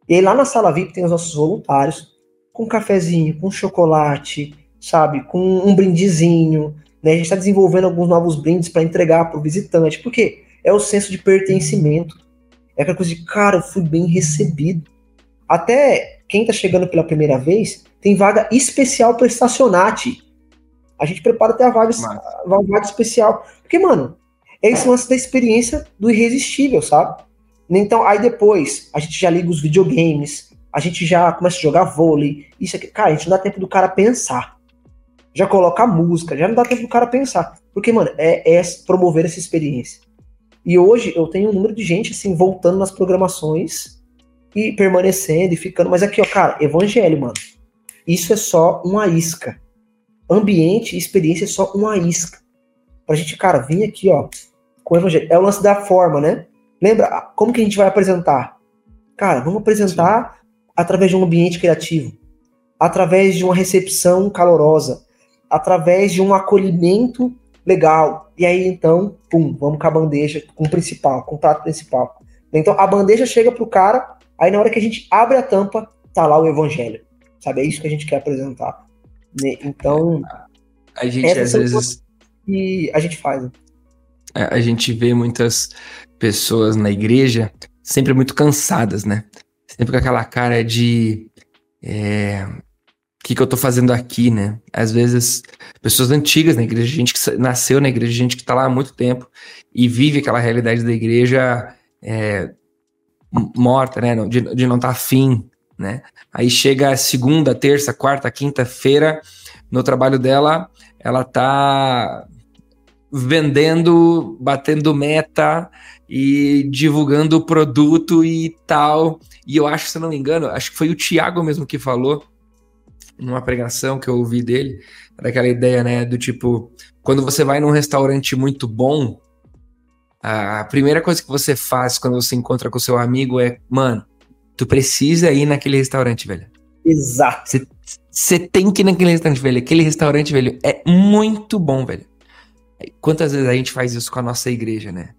E aí lá na sala VIP tem os nossos voluntários, com um cafezinho, com chocolate, sabe? Com um brindezinho, né? A gente está desenvolvendo alguns novos brindes para entregar para o visitante. porque É o senso de pertencimento. É aquela coisa de, cara, eu fui bem recebido. Até quem está chegando pela primeira vez, tem vaga especial para estacionar, A gente prepara até a vaga, a vaga especial. Porque, mano, é esse lance da experiência do irresistível, sabe? Então, aí depois, a gente já liga os videogames, a gente já começa a jogar vôlei, isso aqui. Cara, a gente não dá tempo do cara pensar já coloca a música, já não dá tempo do cara pensar. Porque, mano, é, é promover essa experiência. E hoje eu tenho um número de gente, assim, voltando nas programações e permanecendo e ficando. Mas aqui, ó, cara, evangelho, mano. Isso é só uma isca. Ambiente e experiência é só uma isca. Pra gente, cara, vir aqui, ó, com o evangelho. É o lance da forma, né? Lembra como que a gente vai apresentar? Cara, vamos apresentar Sim. através de um ambiente criativo, através de uma recepção calorosa, através de um acolhimento legal. E aí, então, pum, vamos com a bandeja, com o principal, com o prato principal. Então, a bandeja chega pro cara, aí na hora que a gente abre a tampa, tá lá o evangelho. Sabe? É isso que a gente quer apresentar. Né? Então. A gente, às vezes. E a gente faz. Né? É, a gente vê muitas pessoas na igreja sempre muito cansadas, né? Sempre com aquela cara de. É, que, que eu tô fazendo aqui, né? Às vezes, pessoas antigas na igreja, gente que nasceu na igreja, gente que tá lá há muito tempo e vive aquela realidade da igreja é, morta, né? De, de não estar tá afim, né? Aí chega segunda, terça, quarta, quinta-feira, no trabalho dela, ela tá vendendo, batendo meta e divulgando o produto e tal. E eu acho, se não me engano, acho que foi o Thiago mesmo que falou numa pregação que eu ouvi dele, era aquela ideia, né, do tipo, quando você vai num restaurante muito bom, a primeira coisa que você faz quando você encontra com o seu amigo é, mano, tu precisa ir naquele restaurante, velho. Exato. Você tem que ir naquele restaurante, velho. Aquele restaurante, velho, é muito bom, velho. Quantas vezes a gente faz isso com a nossa igreja, né?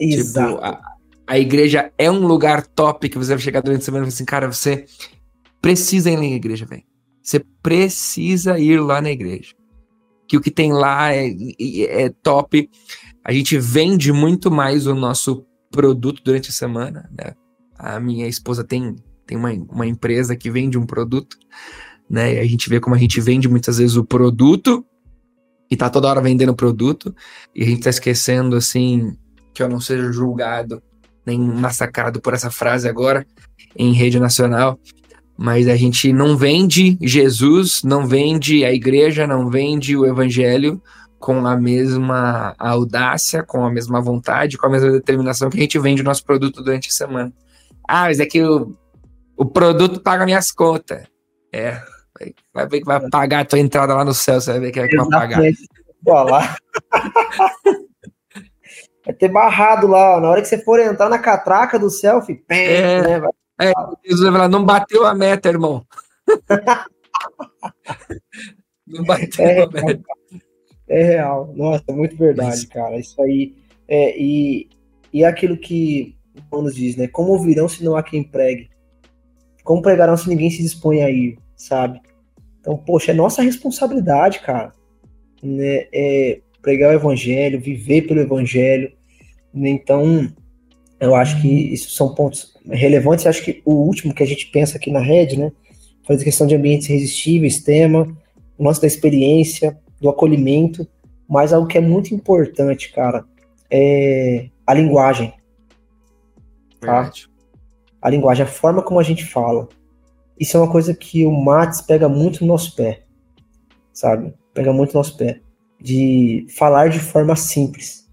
Exato. Tipo, a, a igreja é um lugar top que você vai chegar durante a semana e falar assim, cara, você precisa ir na igreja, velho. Você precisa ir lá na igreja. Que o que tem lá é, é top. A gente vende muito mais o nosso produto durante a semana. Né? A minha esposa tem, tem uma, uma empresa que vende um produto, né? E a gente vê como a gente vende muitas vezes o produto e tá toda hora vendendo produto, e a gente tá esquecendo assim que eu não seja julgado nem massacrado por essa frase agora em rede nacional, mas a gente não vende Jesus, não vende a igreja, não vende o evangelho com a mesma audácia, com a mesma vontade, com a mesma determinação que a gente vende o nosso produto durante a semana. Ah, mas é que o, o produto paga minhas contas. É, vai ver que vai pagar a tua entrada lá no céu, você vai ver que é que vai pagar. Lá. [LAUGHS] vai ter barrado lá, ó, na hora que você for entrar na catraca do selfie, pé, é, né, vai... é, Jesus vai falar, não bateu a meta, irmão. [LAUGHS] não bateu é, a meta. É real. Nossa, é muito verdade, Mas... cara. Isso aí. É, e, e aquilo que o nos diz, né? Como ouvirão se não há quem pregue? Como pregarão se ninguém se dispõe a ir, sabe? Então, poxa, é nossa responsabilidade, cara. Né? É pregar o evangelho, viver pelo evangelho. Né? Então, eu acho que isso são pontos relevantes. Acho que o último que a gente pensa aqui na rede, né? Fazer questão de ambientes resistíveis, tema, o nosso da experiência, do acolhimento, mas algo que é muito importante, cara, é a linguagem. Tá? A linguagem, a forma como a gente fala. Isso é uma coisa que o Matos pega muito no nosso pé, sabe? Pega muito no nosso pé. De falar de forma simples,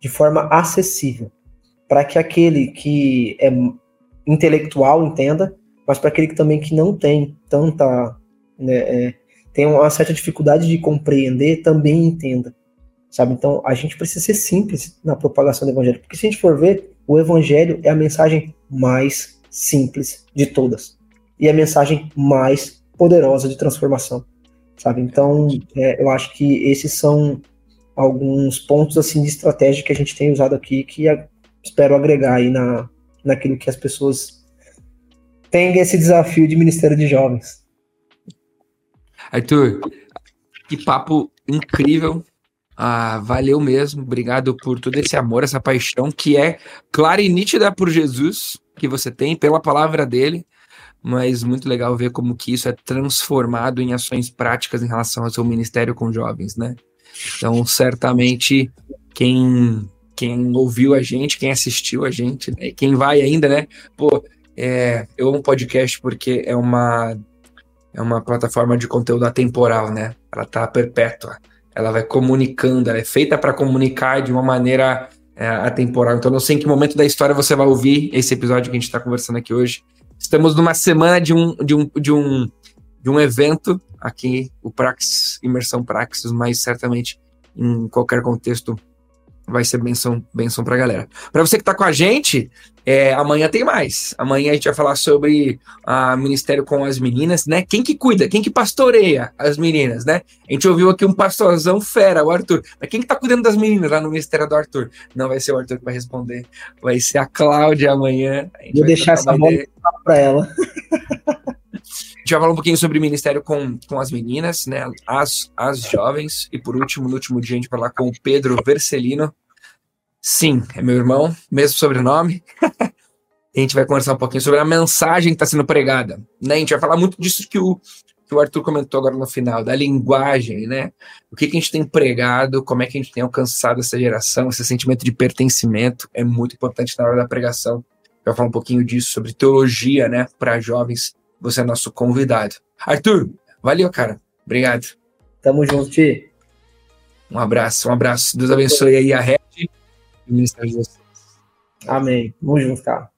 de forma acessível, para que aquele que é intelectual entenda, mas para aquele que também que não tem tanta né, é, tem uma certa dificuldade de compreender, também entenda. Sabe? Então, a gente precisa ser simples na propagação do evangelho, porque se a gente for ver, o evangelho é a mensagem mais simples de todas e a mensagem mais poderosa de transformação, sabe? Então, é, eu acho que esses são alguns pontos assim de estratégia que a gente tem usado aqui que espero agregar aí na, naquilo que as pessoas têm esse desafio de ministério de jovens. Arthur, que papo incrível. Ah, valeu mesmo. Obrigado por todo esse amor, essa paixão que é clara e nítida por Jesus que você tem, pela palavra dele. Mas muito legal ver como que isso é transformado em ações práticas em relação ao seu ministério com jovens, né? Então, certamente, quem, quem ouviu a gente, quem assistiu a gente, né? quem vai ainda, né? Pô, é, eu amo podcast porque é uma é uma plataforma de conteúdo atemporal, né? Ela tá perpétua. Ela vai comunicando, ela é feita para comunicar de uma maneira é, atemporal. Então, não sei em que momento da história você vai ouvir esse episódio que a gente está conversando aqui hoje. Estamos numa semana de um, de um, de um, de um evento aqui, o Praxis, Imersão Praxis, mas certamente em qualquer contexto vai ser benção, benção pra galera. Para você que tá com a gente, é, amanhã tem mais. Amanhã a gente vai falar sobre a Ministério com as Meninas, né? Quem que cuida, quem que pastoreia as meninas, né? A gente ouviu aqui um pastorzão fera, o Arthur. Mas quem que tá cuidando das meninas lá no Ministério do Arthur? Não vai ser o Arthur que vai responder, vai ser a Cláudia amanhã. Vou deixar essa bola para ela. [LAUGHS] A gente vai falar um pouquinho sobre ministério com, com as meninas, né? As, as jovens. E por último, no último dia, a gente vai falar com o Pedro Vercelino. Sim, é meu irmão, mesmo sobrenome. [LAUGHS] a gente vai conversar um pouquinho sobre a mensagem que está sendo pregada. Né? A gente vai falar muito disso que o, que o Arthur comentou agora no final, da linguagem, né? O que, que a gente tem pregado, como é que a gente tem alcançado essa geração, esse sentimento de pertencimento é muito importante na hora da pregação. Vai falar um pouquinho disso, sobre teologia, né, para jovens você é nosso convidado. Arthur, valeu, cara. Obrigado. Tamo junto, Ti. Um abraço, um abraço. Deus abençoe aí a rede e o Ministério de vocês. Amém. Tamo junto, cara.